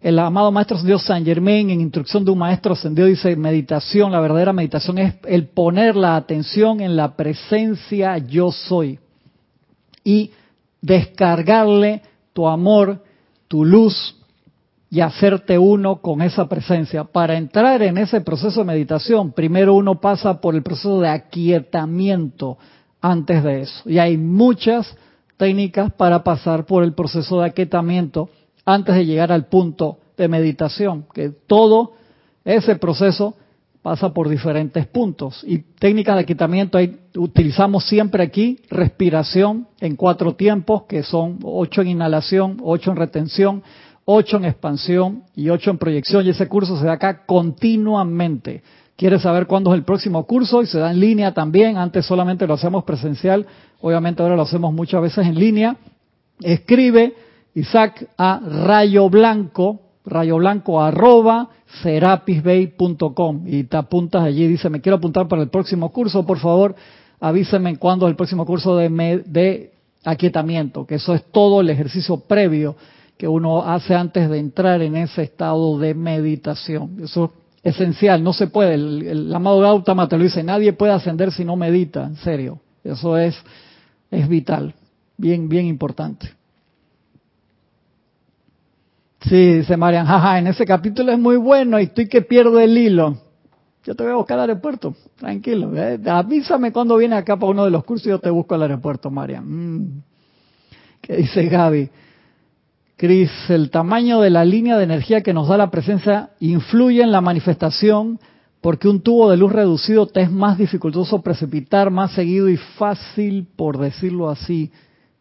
El amado Maestro Dios San Germain, en Instrucción de un Maestro Ascendido, dice, meditación, la verdadera meditación es el poner la atención en la presencia yo soy y descargarle tu amor, tu luz y hacerte uno con esa presencia. Para entrar en ese proceso de meditación, primero uno pasa por el proceso de aquietamiento antes de eso. Y hay muchas técnicas para pasar por el proceso de aquietamiento antes de llegar al punto de meditación, que todo ese proceso pasa por diferentes puntos. Y técnicas de aquietamiento utilizamos siempre aquí respiración en cuatro tiempos, que son ocho en inhalación, ocho en retención, ocho en expansión y ocho en proyección. Y ese curso se da acá continuamente. ¿Quieres saber cuándo es el próximo curso? Y se da en línea también. Antes solamente lo hacemos presencial. Obviamente ahora lo hacemos muchas veces en línea. Escribe Isaac a rayo blanco, rayo blanco arroba serapisbay.com y te apuntas allí. Dice, me quiero apuntar para el próximo curso. Por favor, avíseme cuándo es el próximo curso de, de aquietamiento, que eso es todo el ejercicio previo que uno hace antes de entrar en ese estado de meditación. Eso esencial, no se puede. El, amado Gautama te lo dice, nadie puede ascender si no medita, en serio. Eso es, es vital, bien, bien importante. Sí, dice Marian, jaja, en ese capítulo es muy bueno y estoy que pierdo el hilo. Yo te voy a buscar al aeropuerto, tranquilo. ¿eh? Avísame cuando viene acá para uno de los cursos y yo te busco al aeropuerto, Marian. Mm. ¿Qué dice Gaby? Cris, el tamaño de la línea de energía que nos da la presencia influye en la manifestación porque un tubo de luz reducido te es más dificultoso precipitar más seguido y fácil, por decirlo así.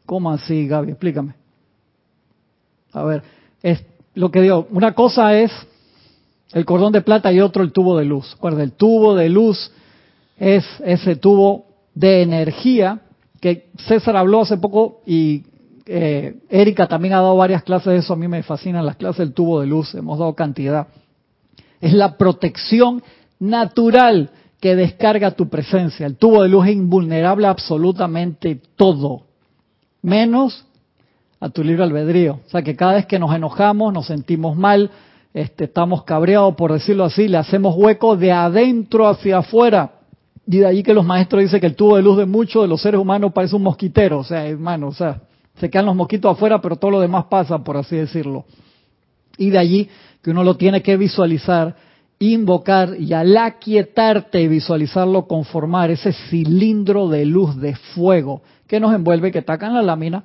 ¿Cómo así, Gaby? Explícame. A ver, es lo que digo, una cosa es el cordón de plata y otro el tubo de luz. Recuerda, el tubo de luz es ese tubo de energía que César habló hace poco y eh, Erika también ha dado varias clases de eso. A mí me fascinan las clases del tubo de luz, hemos dado cantidad. Es la protección natural que descarga tu presencia. El tubo de luz es invulnerable a absolutamente todo, menos a tu libre albedrío. O sea que cada vez que nos enojamos, nos sentimos mal, este, estamos cabreados, por decirlo así, le hacemos hueco de adentro hacia afuera. Y de ahí que los maestros dicen que el tubo de luz de muchos de los seres humanos parece un mosquitero. O sea, hermano, o sea, se quedan los mosquitos afuera, pero todo lo demás pasa, por así decirlo. Y de allí que uno lo tiene que visualizar, invocar y al aquietarte y visualizarlo conformar ese cilindro de luz de fuego que nos envuelve, que taca en la lámina,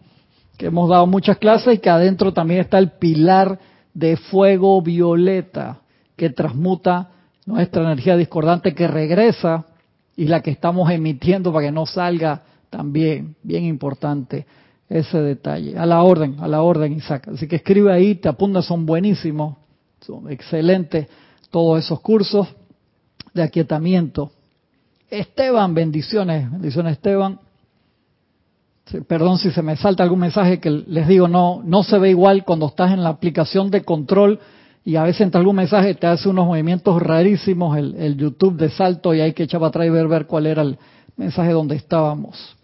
que hemos dado muchas clases y que adentro también está el pilar de fuego violeta que transmuta nuestra energía discordante que regresa y la que estamos emitiendo para que no salga también, bien importante ese detalle. A la orden, a la orden, Isaac. Así que escribe ahí, te apunta, son buenísimos, son excelentes todos esos cursos de aquietamiento. Esteban, bendiciones, bendiciones Esteban. Perdón si se me salta algún mensaje que les digo, no, no se ve igual cuando estás en la aplicación de control y a veces entra algún mensaje te hace unos movimientos rarísimos el, el YouTube de salto y hay que echar para atrás y ver, ver cuál era el mensaje donde estábamos.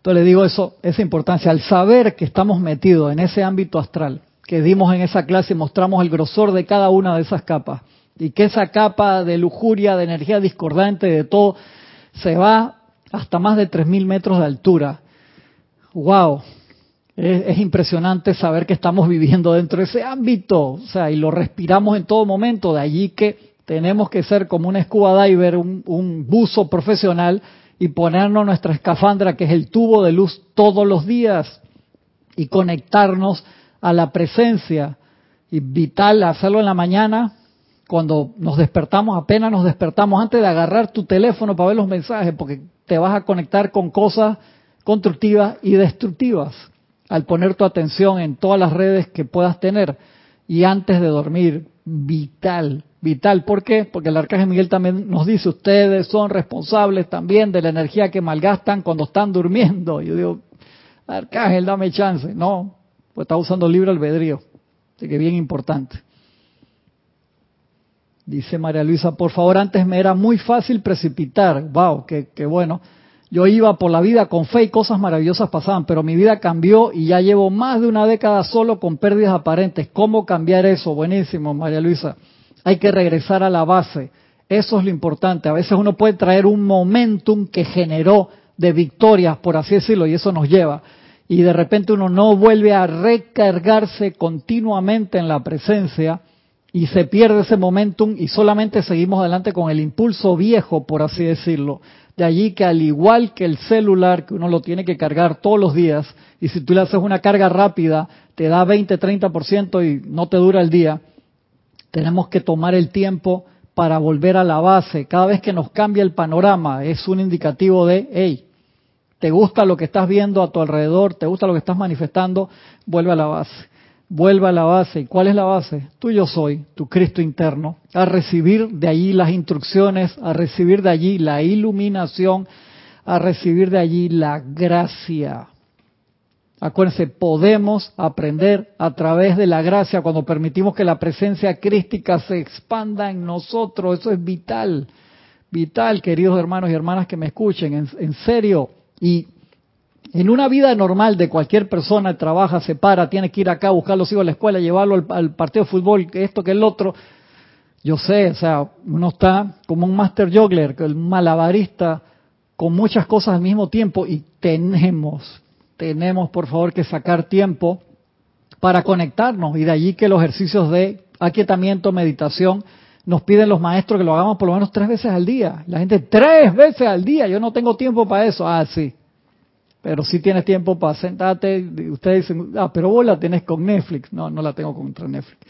Entonces le digo eso, esa importancia, al saber que estamos metidos en ese ámbito astral, que dimos en esa clase y mostramos el grosor de cada una de esas capas, y que esa capa de lujuria, de energía discordante, de todo, se va hasta más de 3.000 metros de altura. ¡Wow! Es, es, impresionante saber que estamos viviendo dentro de ese ámbito, o sea, y lo respiramos en todo momento, de allí que tenemos que ser como un scuba diver, un buzo profesional, y ponernos nuestra escafandra, que es el tubo de luz, todos los días y conectarnos a la presencia. Y vital hacerlo en la mañana, cuando nos despertamos, apenas nos despertamos, antes de agarrar tu teléfono para ver los mensajes, porque te vas a conectar con cosas constructivas y destructivas al poner tu atención en todas las redes que puedas tener. Y antes de dormir, vital, vital. ¿Por qué? Porque el arcángel Miguel también nos dice, ustedes son responsables también de la energía que malgastan cuando están durmiendo. Yo digo, arcángel, dame chance. No, pues está usando libre albedrío. Así que bien importante. Dice María Luisa, por favor, antes me era muy fácil precipitar. Wow, qué, qué bueno. Yo iba por la vida con fe y cosas maravillosas pasaban, pero mi vida cambió y ya llevo más de una década solo con pérdidas aparentes. ¿Cómo cambiar eso? Buenísimo, María Luisa. Hay que regresar a la base. Eso es lo importante. A veces uno puede traer un momentum que generó de victorias, por así decirlo, y eso nos lleva. Y de repente uno no vuelve a recargarse continuamente en la presencia y se pierde ese momentum y solamente seguimos adelante con el impulso viejo, por así decirlo. De allí que al igual que el celular, que uno lo tiene que cargar todos los días, y si tú le haces una carga rápida, te da 20, 30% y no te dura el día, tenemos que tomar el tiempo para volver a la base. Cada vez que nos cambia el panorama es un indicativo de, hey, ¿te gusta lo que estás viendo a tu alrededor? ¿Te gusta lo que estás manifestando? Vuelve a la base. Vuelve a la base. ¿Y cuál es la base? Tú yo soy, tu Cristo interno. A recibir de allí las instrucciones, a recibir de allí la iluminación, a recibir de allí la gracia. Acuérdense, podemos aprender a través de la gracia cuando permitimos que la presencia crística se expanda en nosotros. Eso es vital, vital, queridos hermanos y hermanas que me escuchen, en, serio. Y en una vida normal de cualquier persona, trabaja, se para, tiene que ir acá, buscar a los hijos a la escuela, llevarlo al, partido de fútbol, esto que el otro. Yo sé, o sea, uno está como un master juggler, un malabarista, con muchas cosas al mismo tiempo y tenemos tenemos por favor que sacar tiempo para conectarnos y de allí que los ejercicios de aquietamiento, meditación, nos piden los maestros que lo hagamos por lo menos tres veces al día. La gente, tres veces al día, yo no tengo tiempo para eso. Ah, sí. Pero sí tienes tiempo para sentarte. Ustedes dicen, ah, pero vos la tenés con Netflix. No, no la tengo contra Netflix.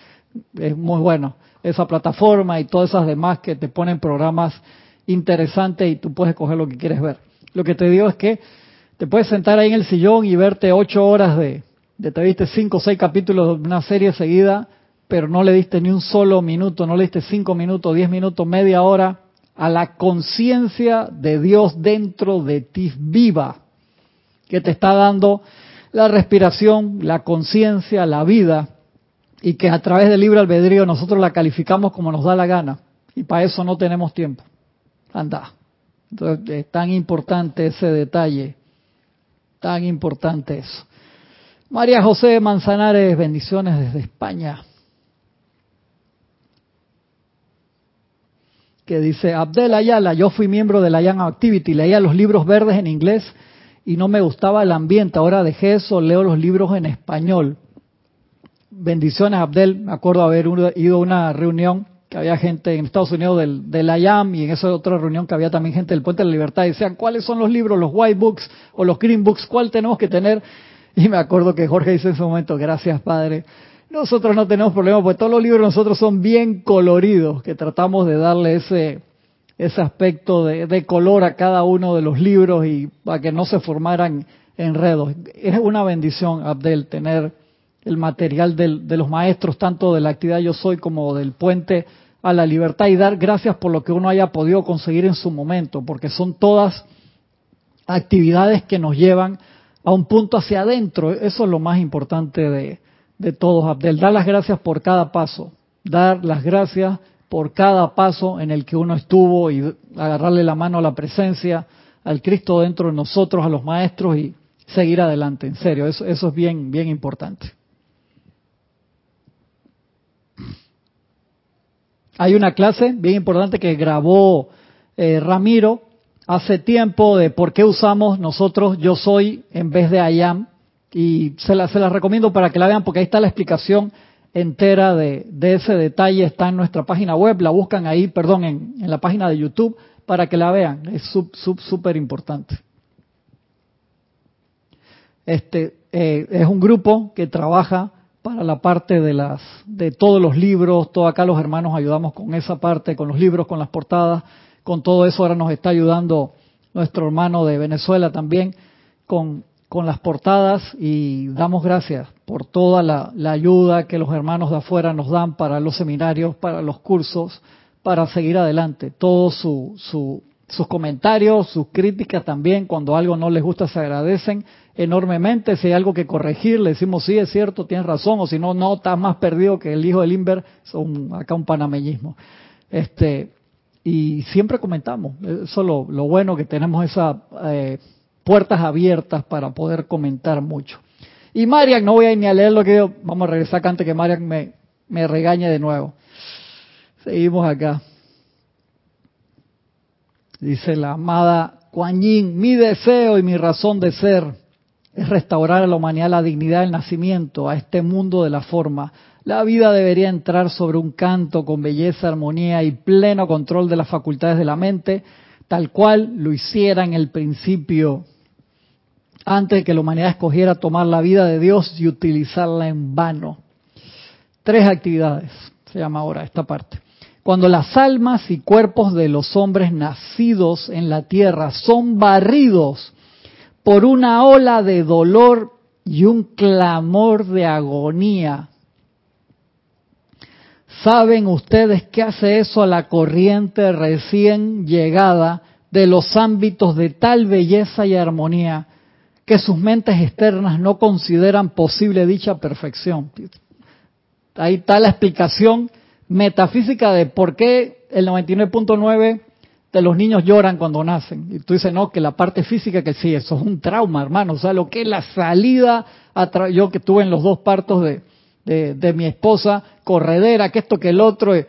Es muy bueno. Esa plataforma y todas esas demás que te ponen programas interesantes y tú puedes escoger lo que quieres ver. Lo que te digo es que te puedes sentar ahí en el sillón y verte ocho horas de, de te viste cinco o seis capítulos de una serie seguida, pero no le diste ni un solo minuto, no le diste cinco minutos, diez minutos, media hora a la conciencia de Dios dentro de ti viva, que te está dando la respiración, la conciencia, la vida, y que a través del libre albedrío nosotros la calificamos como nos da la gana, y para eso no tenemos tiempo. Anda. Entonces es tan importante ese detalle, tan importante eso. María José Manzanares, bendiciones desde España. Que dice, Abdel Ayala, yo fui miembro de la Young Activity, leía los libros verdes en inglés y no me gustaba el ambiente, ahora dejé eso, leo los libros en español. Bendiciones Abdel, me acuerdo haber ido a una reunión que había gente en Estados Unidos del, de la IAM y en esa otra reunión que había también gente del Puente de la Libertad y decían, ¿cuáles son los libros, los white books o los green books? ¿Cuál tenemos que tener? Y me acuerdo que Jorge dice en ese momento, gracias Padre, nosotros no tenemos problema, porque todos los libros nosotros son bien coloridos, que tratamos de darle ese, ese aspecto de, color a cada uno de los libros y para que no se formaran enredos. Es una bendición, Abdel, tener el material del, de los maestros, tanto de la actividad Yo Soy como del puente a la libertad y dar gracias por lo que uno haya podido conseguir en su momento, porque son todas actividades que nos llevan a un punto hacia adentro. Eso es lo más importante de, de todos, Abdel. Dar las gracias por cada paso, dar las gracias por cada paso en el que uno estuvo y agarrarle la mano a la presencia, al Cristo dentro de nosotros, a los maestros y seguir adelante. En serio, eso, eso es bien, bien importante. Hay una clase bien importante que grabó eh, Ramiro hace tiempo de por qué usamos nosotros yo soy en vez de I am y se la, se la recomiendo para que la vean porque ahí está la explicación entera de, ese detalle, está en nuestra página web, la buscan ahí, perdón, en, la página de YouTube para que la vean, es súper importante. Este eh, es un grupo que trabaja para la parte de las de todos los libros, todo acá los hermanos ayudamos con esa parte, con los libros, con las portadas, con todo eso ahora nos está ayudando nuestro hermano de Venezuela también con, con las portadas y damos gracias por toda la, la ayuda que los hermanos de afuera nos dan para los seminarios, para los cursos, para seguir adelante. Todos su, su, sus comentarios, sus críticas también, cuando algo no les gusta se agradecen enormemente. Si hay algo que corregir, le decimos, sí, es cierto, tienes razón, o si no, no, estás más perdido que el hijo del Inver, son acá un panameñismo. Este, y siempre comentamos, eso es lo, bueno que tenemos esas eh, puertas abiertas para poder comentar mucho. Y Marian, no voy a ir ni a leer lo que yo, vamos a regresar acá antes que Marian me, me regañe de nuevo. Seguimos acá. Dice la amada Kuan Yin, mi deseo y mi razón de ser es restaurar a la humanidad la dignidad del nacimiento, a este mundo de la forma. La vida debería entrar sobre un canto con belleza, armonía y pleno control de las facultades de la mente, tal cual lo hiciera en el principio, antes de que la humanidad escogiera tomar la vida de Dios y utilizarla en vano. Tres actividades, se llama ahora esta parte. Cuando las almas y cuerpos de los hombres nacidos en la tierra son barridos por una ola de dolor y un clamor de agonía. ¿Saben ustedes qué hace eso a la corriente recién llegada de los ámbitos de tal belleza y armonía que sus mentes externas no consideran posible dicha perfección? Ahí está la explicación metafísica de por qué el 99.9 de los niños lloran cuando nacen. Y tú dices, no, que la parte física, que sí, eso es un trauma, hermano. O sea, lo que es la salida, yo que tuve en los dos partos de, de, mi esposa, corredera, que esto, que el otro, eh,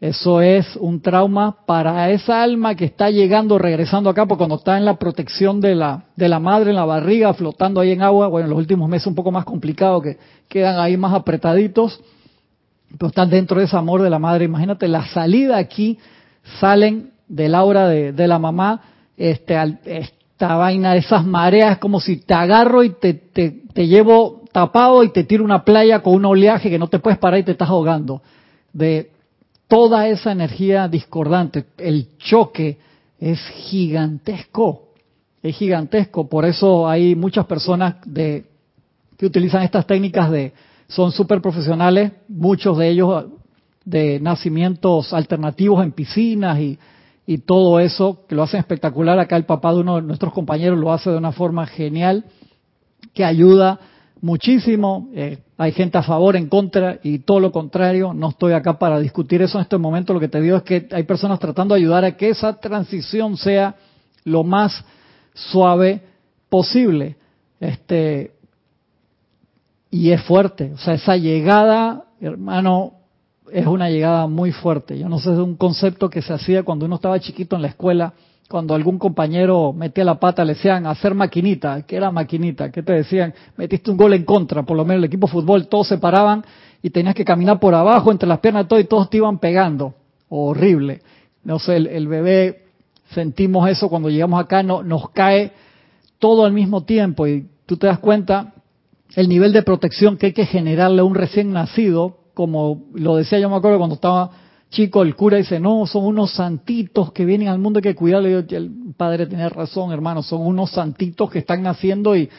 eso es un trauma para esa alma que está llegando, regresando acá, porque cuando está en la protección de la, de la madre, en la barriga, flotando ahí en agua, bueno, en los últimos meses un poco más complicado, que quedan ahí más apretaditos, pero están dentro de ese amor de la madre. Imagínate, la salida aquí salen del aura de, de la mamá, este, esta vaina esas mareas, como si te agarro y te, te, te, llevo tapado y te tiro una playa con un oleaje que no te puedes parar y te estás ahogando. De toda esa energía discordante, el choque es gigantesco, es gigantesco. Por eso hay muchas personas de que utilizan estas técnicas de, son súper profesionales, muchos de ellos de nacimientos alternativos en piscinas y, y todo eso, que lo hacen espectacular. Acá el papá de uno de nuestros compañeros lo hace de una forma genial, que ayuda muchísimo. Eh, hay gente a favor, en contra y todo lo contrario. No estoy acá para discutir eso en este momento. Lo que te digo es que hay personas tratando de ayudar a que esa transición sea lo más suave posible. Este, y es fuerte. O sea, esa llegada, hermano, es una llegada muy fuerte. Yo no sé, es un concepto que se hacía cuando uno estaba chiquito en la escuela cuando algún compañero metía la pata, le decían hacer maquinita, que era maquinita, que te decían, metiste un gol en contra, por lo menos el equipo de fútbol, todos se paraban y tenías que caminar por abajo entre las piernas de todos y todos te iban pegando. Horrible. No sé, el, bebé, sentimos eso cuando llegamos acá, no, nos cae todo al mismo tiempo y tú te das cuenta el nivel de protección que hay que generarle a un recién nacido, como lo decía yo me acuerdo cuando estaba chico, el cura dice, no, son unos santitos que vienen al mundo, que cuidarle. el padre tenía razón, hermano, son unos santitos que están naciendo y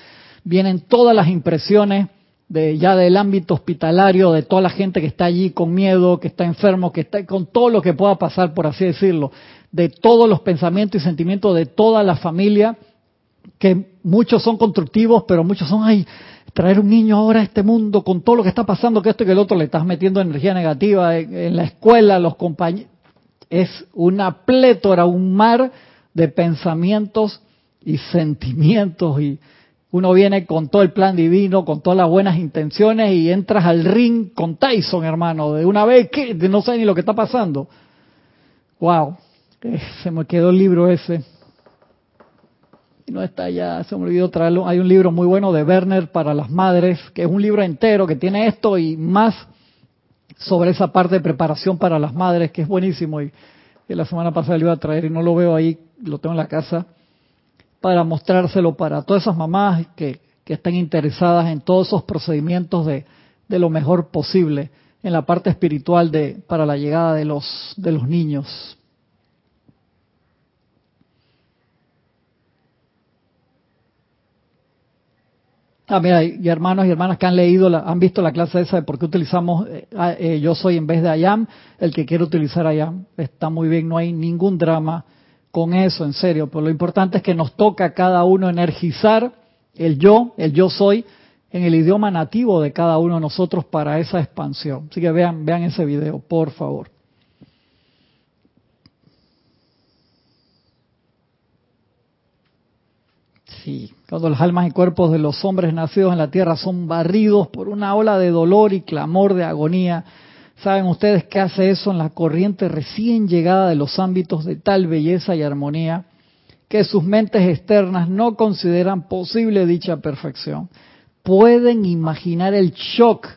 vienen todas las impresiones de ya del ámbito hospitalario, de toda la gente que está allí con miedo, que está enfermo, que está con todo lo que pueda pasar, por así decirlo, de todos los pensamientos y sentimientos de toda la familia, que muchos son constructivos, pero muchos son, ay, traer un niño ahora a este mundo con todo lo que está pasando, que esto y que el otro, le estás metiendo energía negativa en, la escuela, los compañeros. Es una plétora, un mar de pensamientos y sentimientos y uno viene con todo el plan divino, con todas las buenas intenciones y entras al ring con Tyson, hermano, de una vez que no sé ni lo que está pasando. Wow, se me quedó el libro ese no está ya, se me olvidó traerlo. Hay un libro muy bueno de Werner para las madres, que es un libro entero que tiene esto y más sobre esa parte de preparación para las madres, que es buenísimo. Y, la semana pasada lo iba a traer y no lo veo ahí, lo tengo en la casa, para mostrárselo para todas esas mamás que, que están interesadas en todos esos procedimientos de, de lo mejor posible en la parte espiritual de para la llegada de los de los niños. Ah, mira, y hermanos y hermanas que han leído, han visto la clase esa de por qué utilizamos eh, eh, yo soy en vez de ayam, el que quiere utilizar ayam, está muy bien, no hay ningún drama con eso, en serio, pero lo importante es que nos toca a cada uno energizar el yo, el yo soy, en el idioma nativo de cada uno de nosotros para esa expansión. Así que vean, vean ese video, por favor. Sí, cuando las almas y cuerpos de los hombres nacidos en la tierra son barridos por una ola de dolor y clamor de agonía, ¿saben ustedes qué hace eso en la corriente recién llegada de los ámbitos de tal belleza y armonía que sus mentes externas no consideran posible dicha perfección? Pueden imaginar el shock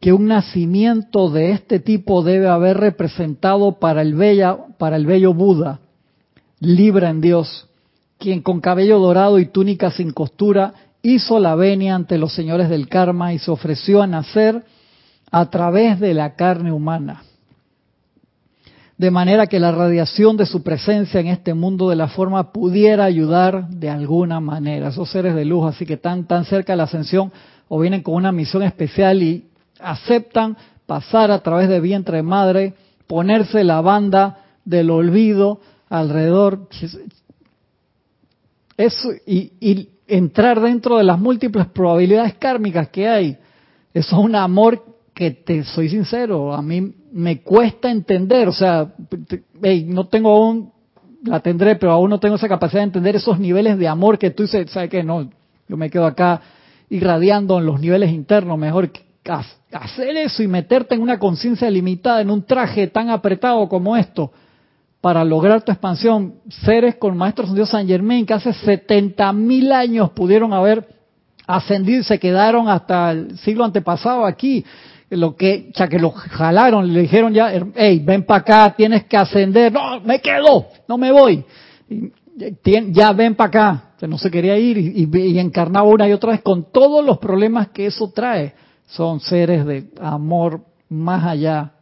que un nacimiento de este tipo debe haber representado para el, bella, para el bello Buda, libre en Dios quien con cabello dorado y túnica sin costura hizo la venia ante los señores del karma y se ofreció a nacer a través de la carne humana. De manera que la radiación de su presencia en este mundo de la forma pudiera ayudar de alguna manera. Esos seres de luz, así que están tan cerca de la ascensión o vienen con una misión especial y aceptan pasar a través de vientre de madre, ponerse la banda del olvido alrededor y, entrar dentro de las múltiples probabilidades kármicas que hay. Eso es un amor que te soy sincero, a mí me cuesta entender, o sea, no tengo aún, la tendré, pero aún no tengo esa capacidad de entender esos niveles de amor que tú dices, ¿sabes qué? No, yo me quedo acá irradiando en los niveles internos, mejor hacer eso y meterte en una conciencia limitada, en un traje tan apretado como esto, para lograr tu expansión. Seres con Maestro Dios San Germain que hace 70 mil años pudieron haber ascendido y se quedaron hasta el siglo antepasado aquí. Lo que, ya que lo jalaron, le dijeron ya, hey, ven para acá, tienes que ascender. No, me quedo, no me voy. ya ven para acá. No se quería ir y, y encarnaba una y otra vez con todos los problemas que eso trae. Son seres de amor más allá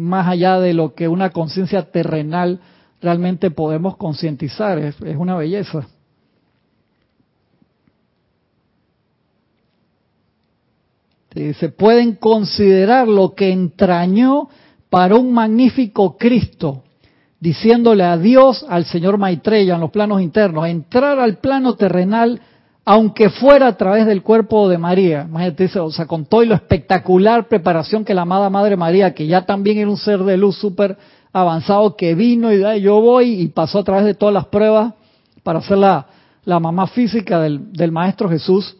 más allá de lo que una conciencia terrenal realmente podemos concientizar. Es, una belleza. Se pueden considerar lo que entrañó para un magnífico Cristo, diciéndole adiós al señor Maitreya en los planos internos, entrar al plano terrenal aunque fuera a través del cuerpo de María. Imagínate, o sea, con todo y lo espectacular preparación que la amada Madre María, que ya también era un ser de luz súper avanzado, que vino y yo voy y pasó a través de todas las pruebas para ser la, mamá física del, del Maestro Jesús.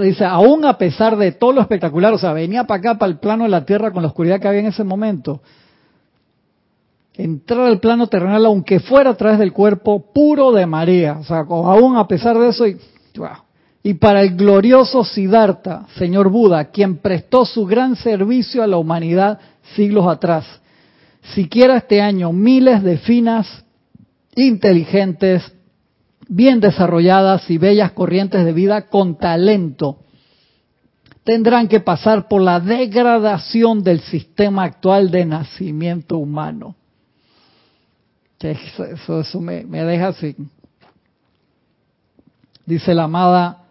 Dice, aún a pesar de todo lo espectacular, o sea, venía para acá, para el plano de la tierra con la oscuridad que había en ese momento. Entrar al plano terrenal, aunque fuera a través del cuerpo puro de María. O sea, aún a pesar de eso, y, y para el glorioso Siddhartha, señor Buda, quien prestó su gran servicio a la humanidad siglos atrás. Siquiera este año, miles de finas, inteligentes, bien desarrolladas y bellas corrientes de vida con talento tendrán que pasar por la degradación del sistema actual de nacimiento humano. Eso, eso, me, me, deja así. Dice la amada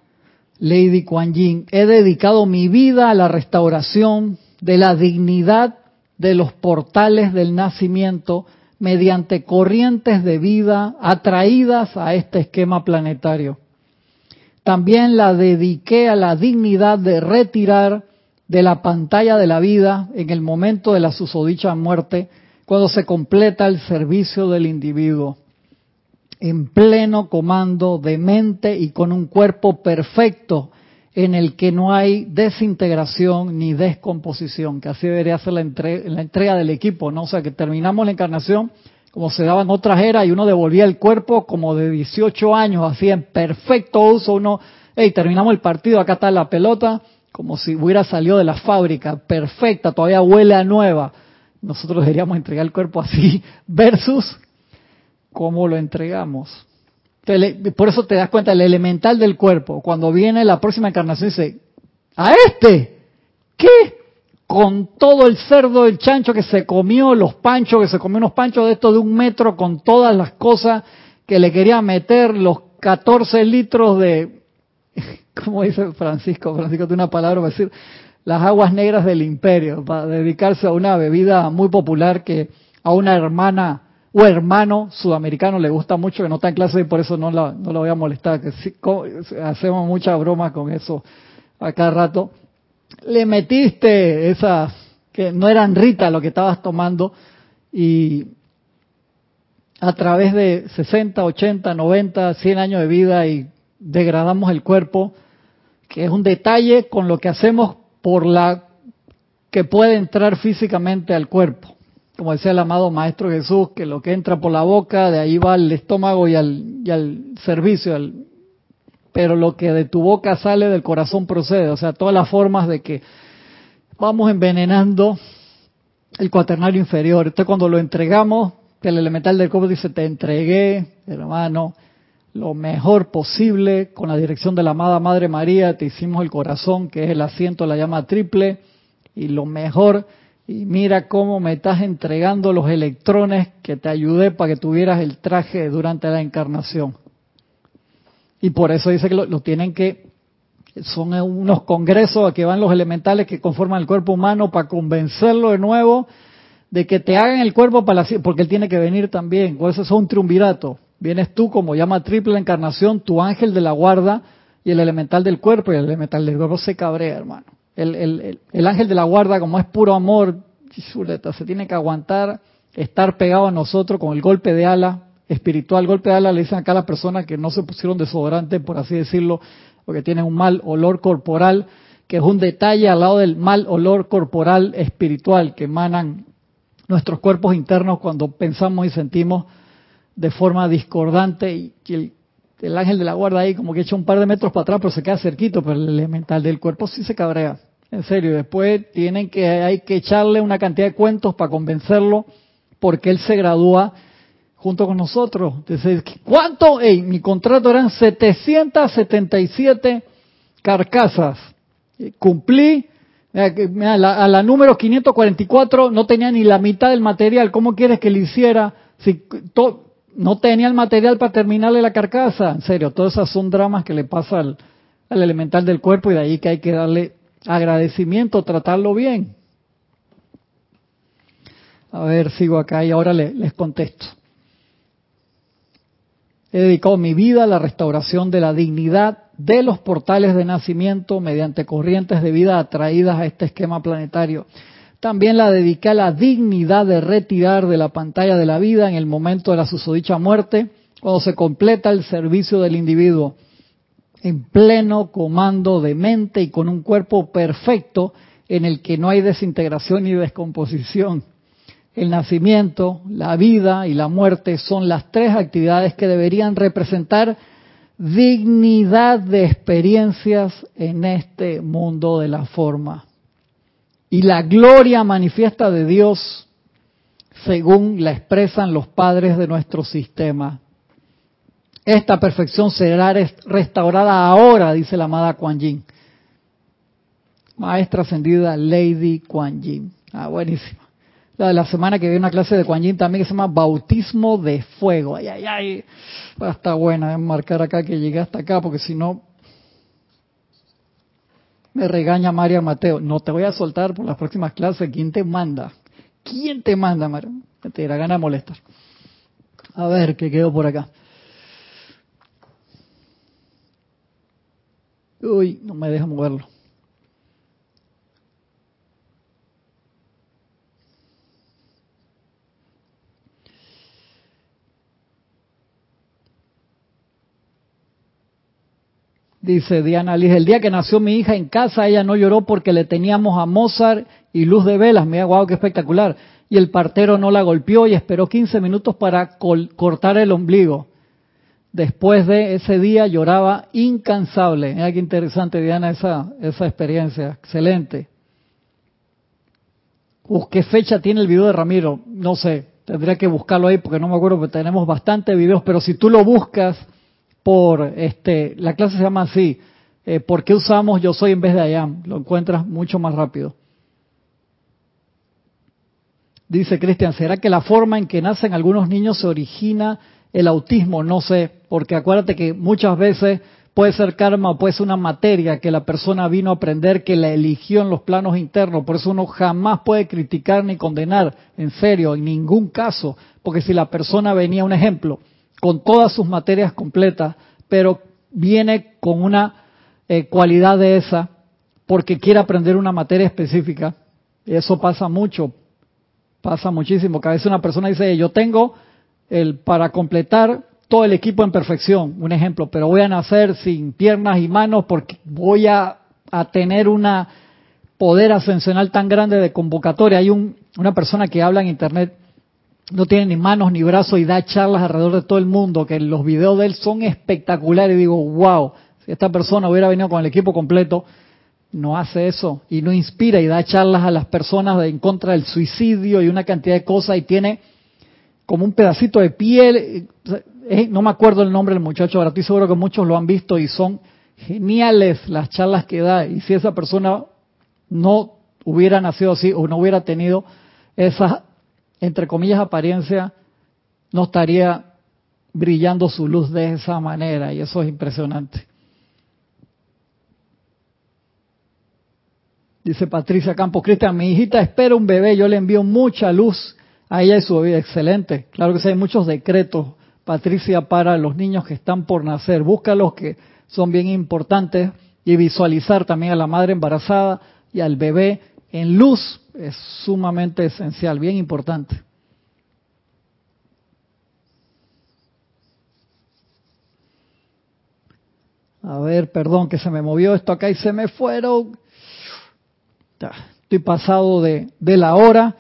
Lady Kuan Yin, he dedicado mi vida a la restauración de la dignidad de los portales del nacimiento mediante corrientes de vida atraídas a este esquema planetario. También la dediqué a la dignidad de retirar de la pantalla de la vida en el momento de la susodicha muerte, cuando se completa el servicio del individuo, en pleno comando de mente y con un cuerpo perfecto en el que no hay desintegración ni descomposición, que así debería ser la, la entrega del equipo, ¿no? O sea, que terminamos la encarnación como se daba en otras eras y uno devolvía el cuerpo como de 18 años, así en perfecto uso, uno, hey, terminamos el partido, acá está la pelota, como si hubiera salido de la fábrica, perfecta, todavía huele a nueva. Nosotros deberíamos entregar el cuerpo así, versus cómo lo entregamos por eso te das cuenta, el elemental del cuerpo, cuando viene la próxima encarnación, dice, ¿a este? ¿Qué? Con todo el cerdo, el chancho que se comió, los panchos, que se comió unos panchos de estos de un metro, con todas las cosas que le quería meter, los 14 litros de, ¿cómo dice Francisco? Francisco tiene una palabra para decir, las aguas negras del imperio, para dedicarse a una bebida muy popular que a una hermana o hermano sudamericano le gusta mucho, que no está en clase y por eso no la, no voy a molestar, que hacemos muchas bromas con eso a cada rato. Le metiste esas, que no eran Rita lo que estabas tomando, y a través de 60, 80, 90, 100 años de vida y degradamos el cuerpo, que es un detalle con lo que hacemos por la que puede entrar físicamente al cuerpo como decía el amado Maestro Jesús, que lo que entra por la boca, de ahí va al estómago y al, y al servicio, pero lo que de tu boca sale del corazón procede, o sea, todas las formas de que vamos envenenando el cuaternario inferior. Entonces cuando lo entregamos, que el elemental del cuerpo dice, te entregué, hermano, lo mejor posible, con la dirección de la amada Madre María, te hicimos el corazón, que es el asiento la llama triple, y lo mejor y mira cómo me estás entregando los electrones que te ayudé para que tuvieras el traje durante la encarnación. Y por eso dice que lo, tienen que, son unos congresos a que van los elementales que conforman el cuerpo humano para convencerlo de nuevo de que te hagan el cuerpo para la, porque él tiene que venir también. Por eso es un triunvirato. Vienes tú como llama triple encarnación, tu ángel de la guarda y el elemental del cuerpo y el elemental del cuerpo se cabrea, hermano. El, el, ángel de la guarda, como es puro amor, se tiene que aguantar, estar pegado a nosotros con el golpe de ala espiritual. Golpe de ala le dicen acá a las personas que no se pusieron desodorante, por así decirlo, porque tienen un mal olor corporal, que es un detalle al lado del mal olor corporal espiritual que emanan nuestros cuerpos internos cuando pensamos y sentimos de forma discordante y el, el ángel de la guarda ahí como que echa un par de metros para atrás pero se queda cerquito, pero el elemental del cuerpo sí se cabrea. En serio, después tienen que, hay que echarle una cantidad de cuentos para convencerlo porque él se gradúa junto con nosotros. Entonces, ¿cuánto? Ey, mi contrato eran 777 carcasas. Cumplí, a la, número 544 no tenía ni la mitad del material. ¿Cómo quieres que le hiciera? Si no tenía el material para terminarle la carcasa. En serio, todas esas son dramas que le pasa al elemental del cuerpo y de ahí que hay que darle agradecimiento, tratarlo bien. A ver, sigo acá y ahora les, contesto. He dedicado mi vida a la restauración de la dignidad de los portales de nacimiento mediante corrientes de vida atraídas a este esquema planetario. También la dediqué a la dignidad de retirar de la pantalla de la vida en el momento de la susodicha muerte, cuando se completa el servicio del individuo en pleno comando de mente y con un cuerpo perfecto en el que no hay desintegración ni descomposición. El nacimiento, la vida y la muerte son las tres actividades que deberían representar dignidad de experiencias en este mundo de la forma. Y la gloria manifiesta de Dios según la expresan los padres de nuestro sistema. Esta perfección será restaurada ahora, dice la amada Kuan Yin. Maestra ascendida Lady Kuan Yin. Ah, buenísima. La de la semana que viene una clase de Kuan Yin también que se llama Bautismo de Fuego. Ay, ay, ay. Estar buena. Voy marcar acá que llegué hasta acá porque si no me regaña María Mateo. No te voy a soltar por las próximas clases. ¿Quién te manda? ¿Quién te manda, María? Te da gana de molestar. A ver, ¿qué quedó por acá? Uy, no me deja moverlo. Dice Diana Liz, el día que nació mi hija en casa, ella no lloró porque le teníamos a Mozart y luz de velas. Mira, guau, qué espectacular. Y el partero no la golpeó y esperó 15 minutos para cortar el ombligo. Después de ese día lloraba incansable. Mira qué interesante, Diana, esa, esa experiencia. Excelente. ¿Qué fecha tiene el video de Ramiro? No sé, tendría que buscarlo ahí porque no me acuerdo, porque tenemos bastantes videos, pero si tú lo buscas por, este, la clase se llama así, eh, ¿por qué usamos yo soy en vez de I am? Lo encuentras mucho más rápido. Dice Cristian, ¿será que la forma en que nacen algunos niños se origina el autismo? No sé, porque acuérdate que muchas veces puede ser karma o puede ser una materia que la persona vino a aprender que la eligió en los planos internos. Por eso uno jamás puede criticar ni condenar, en serio, en ningún caso. Porque si la persona venía, un ejemplo, con todas sus materias completas, pero viene con una eh, cualidad de esa porque quiere aprender una materia específica. Y eso pasa mucho, pasa muchísimo, que a veces una persona dice, yo tengo el para completar todo el equipo en perfección, un ejemplo, pero voy a nacer sin piernas y manos porque voy a, tener una poder ascensional tan grande de convocatoria. Hay un, una persona que habla en internet no tiene ni manos ni brazos y da charlas alrededor de todo el mundo, que los videos de él son espectaculares. Y digo, wow, si esta persona hubiera venido con el equipo completo, no hace eso y no inspira y da charlas a las personas en contra del suicidio y una cantidad de cosas y tiene como un pedacito de piel, no me acuerdo el nombre del muchacho, ahora estoy seguro que muchos lo han visto y son geniales las charlas que da. Y si esa persona no hubiera nacido así o no hubiera tenido esas entre comillas, apariencia, no estaría brillando su luz de esa manera y eso es impresionante. Dice Patricia Campos, Cristian, mi hijita espera un bebé, yo le envío mucha luz a ella y su vida. Excelente. Claro que sí, hay muchos decretos, Patricia, para los niños que están por nacer. Busca los que son bien importantes y visualizar también a la madre embarazada y al bebé en luz es sumamente esencial, bien importante. A ver, perdón que se me movió esto acá y se me fueron. Estoy pasado de, la hora.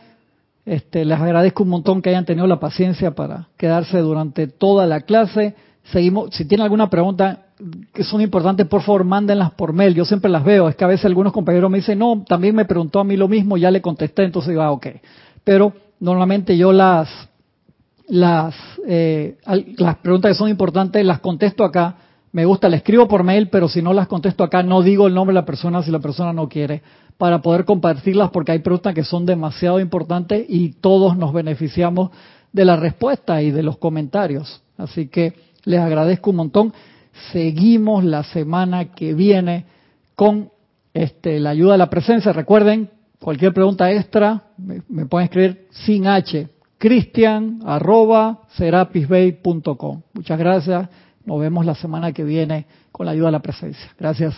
Este, les agradezco un montón que hayan tenido la paciencia para quedarse durante toda la clase. Seguimos, si tienen alguna pregunta, que son importantes, por favor, mándenlas por mail. Yo siempre las veo. Es que a veces algunos compañeros me dicen, no, también me preguntó a mí lo mismo, ya le contesté, entonces digo, ah, ok. Pero normalmente yo las, las, eh, las preguntas que son importantes las contesto acá. Me gusta, le escribo por mail, pero si no las contesto acá, no digo el nombre de la persona si la persona no quiere, para poder compartirlas, porque hay preguntas que son demasiado importantes y todos nos beneficiamos de la respuesta y de los comentarios. Así que les agradezco un montón. Seguimos la semana que viene con este, la ayuda de la presencia. Recuerden, cualquier pregunta extra me, pueden escribir sin H, cristian arroba serapisbay.com. Muchas gracias. Nos vemos la semana que viene con la ayuda de la presencia. Gracias.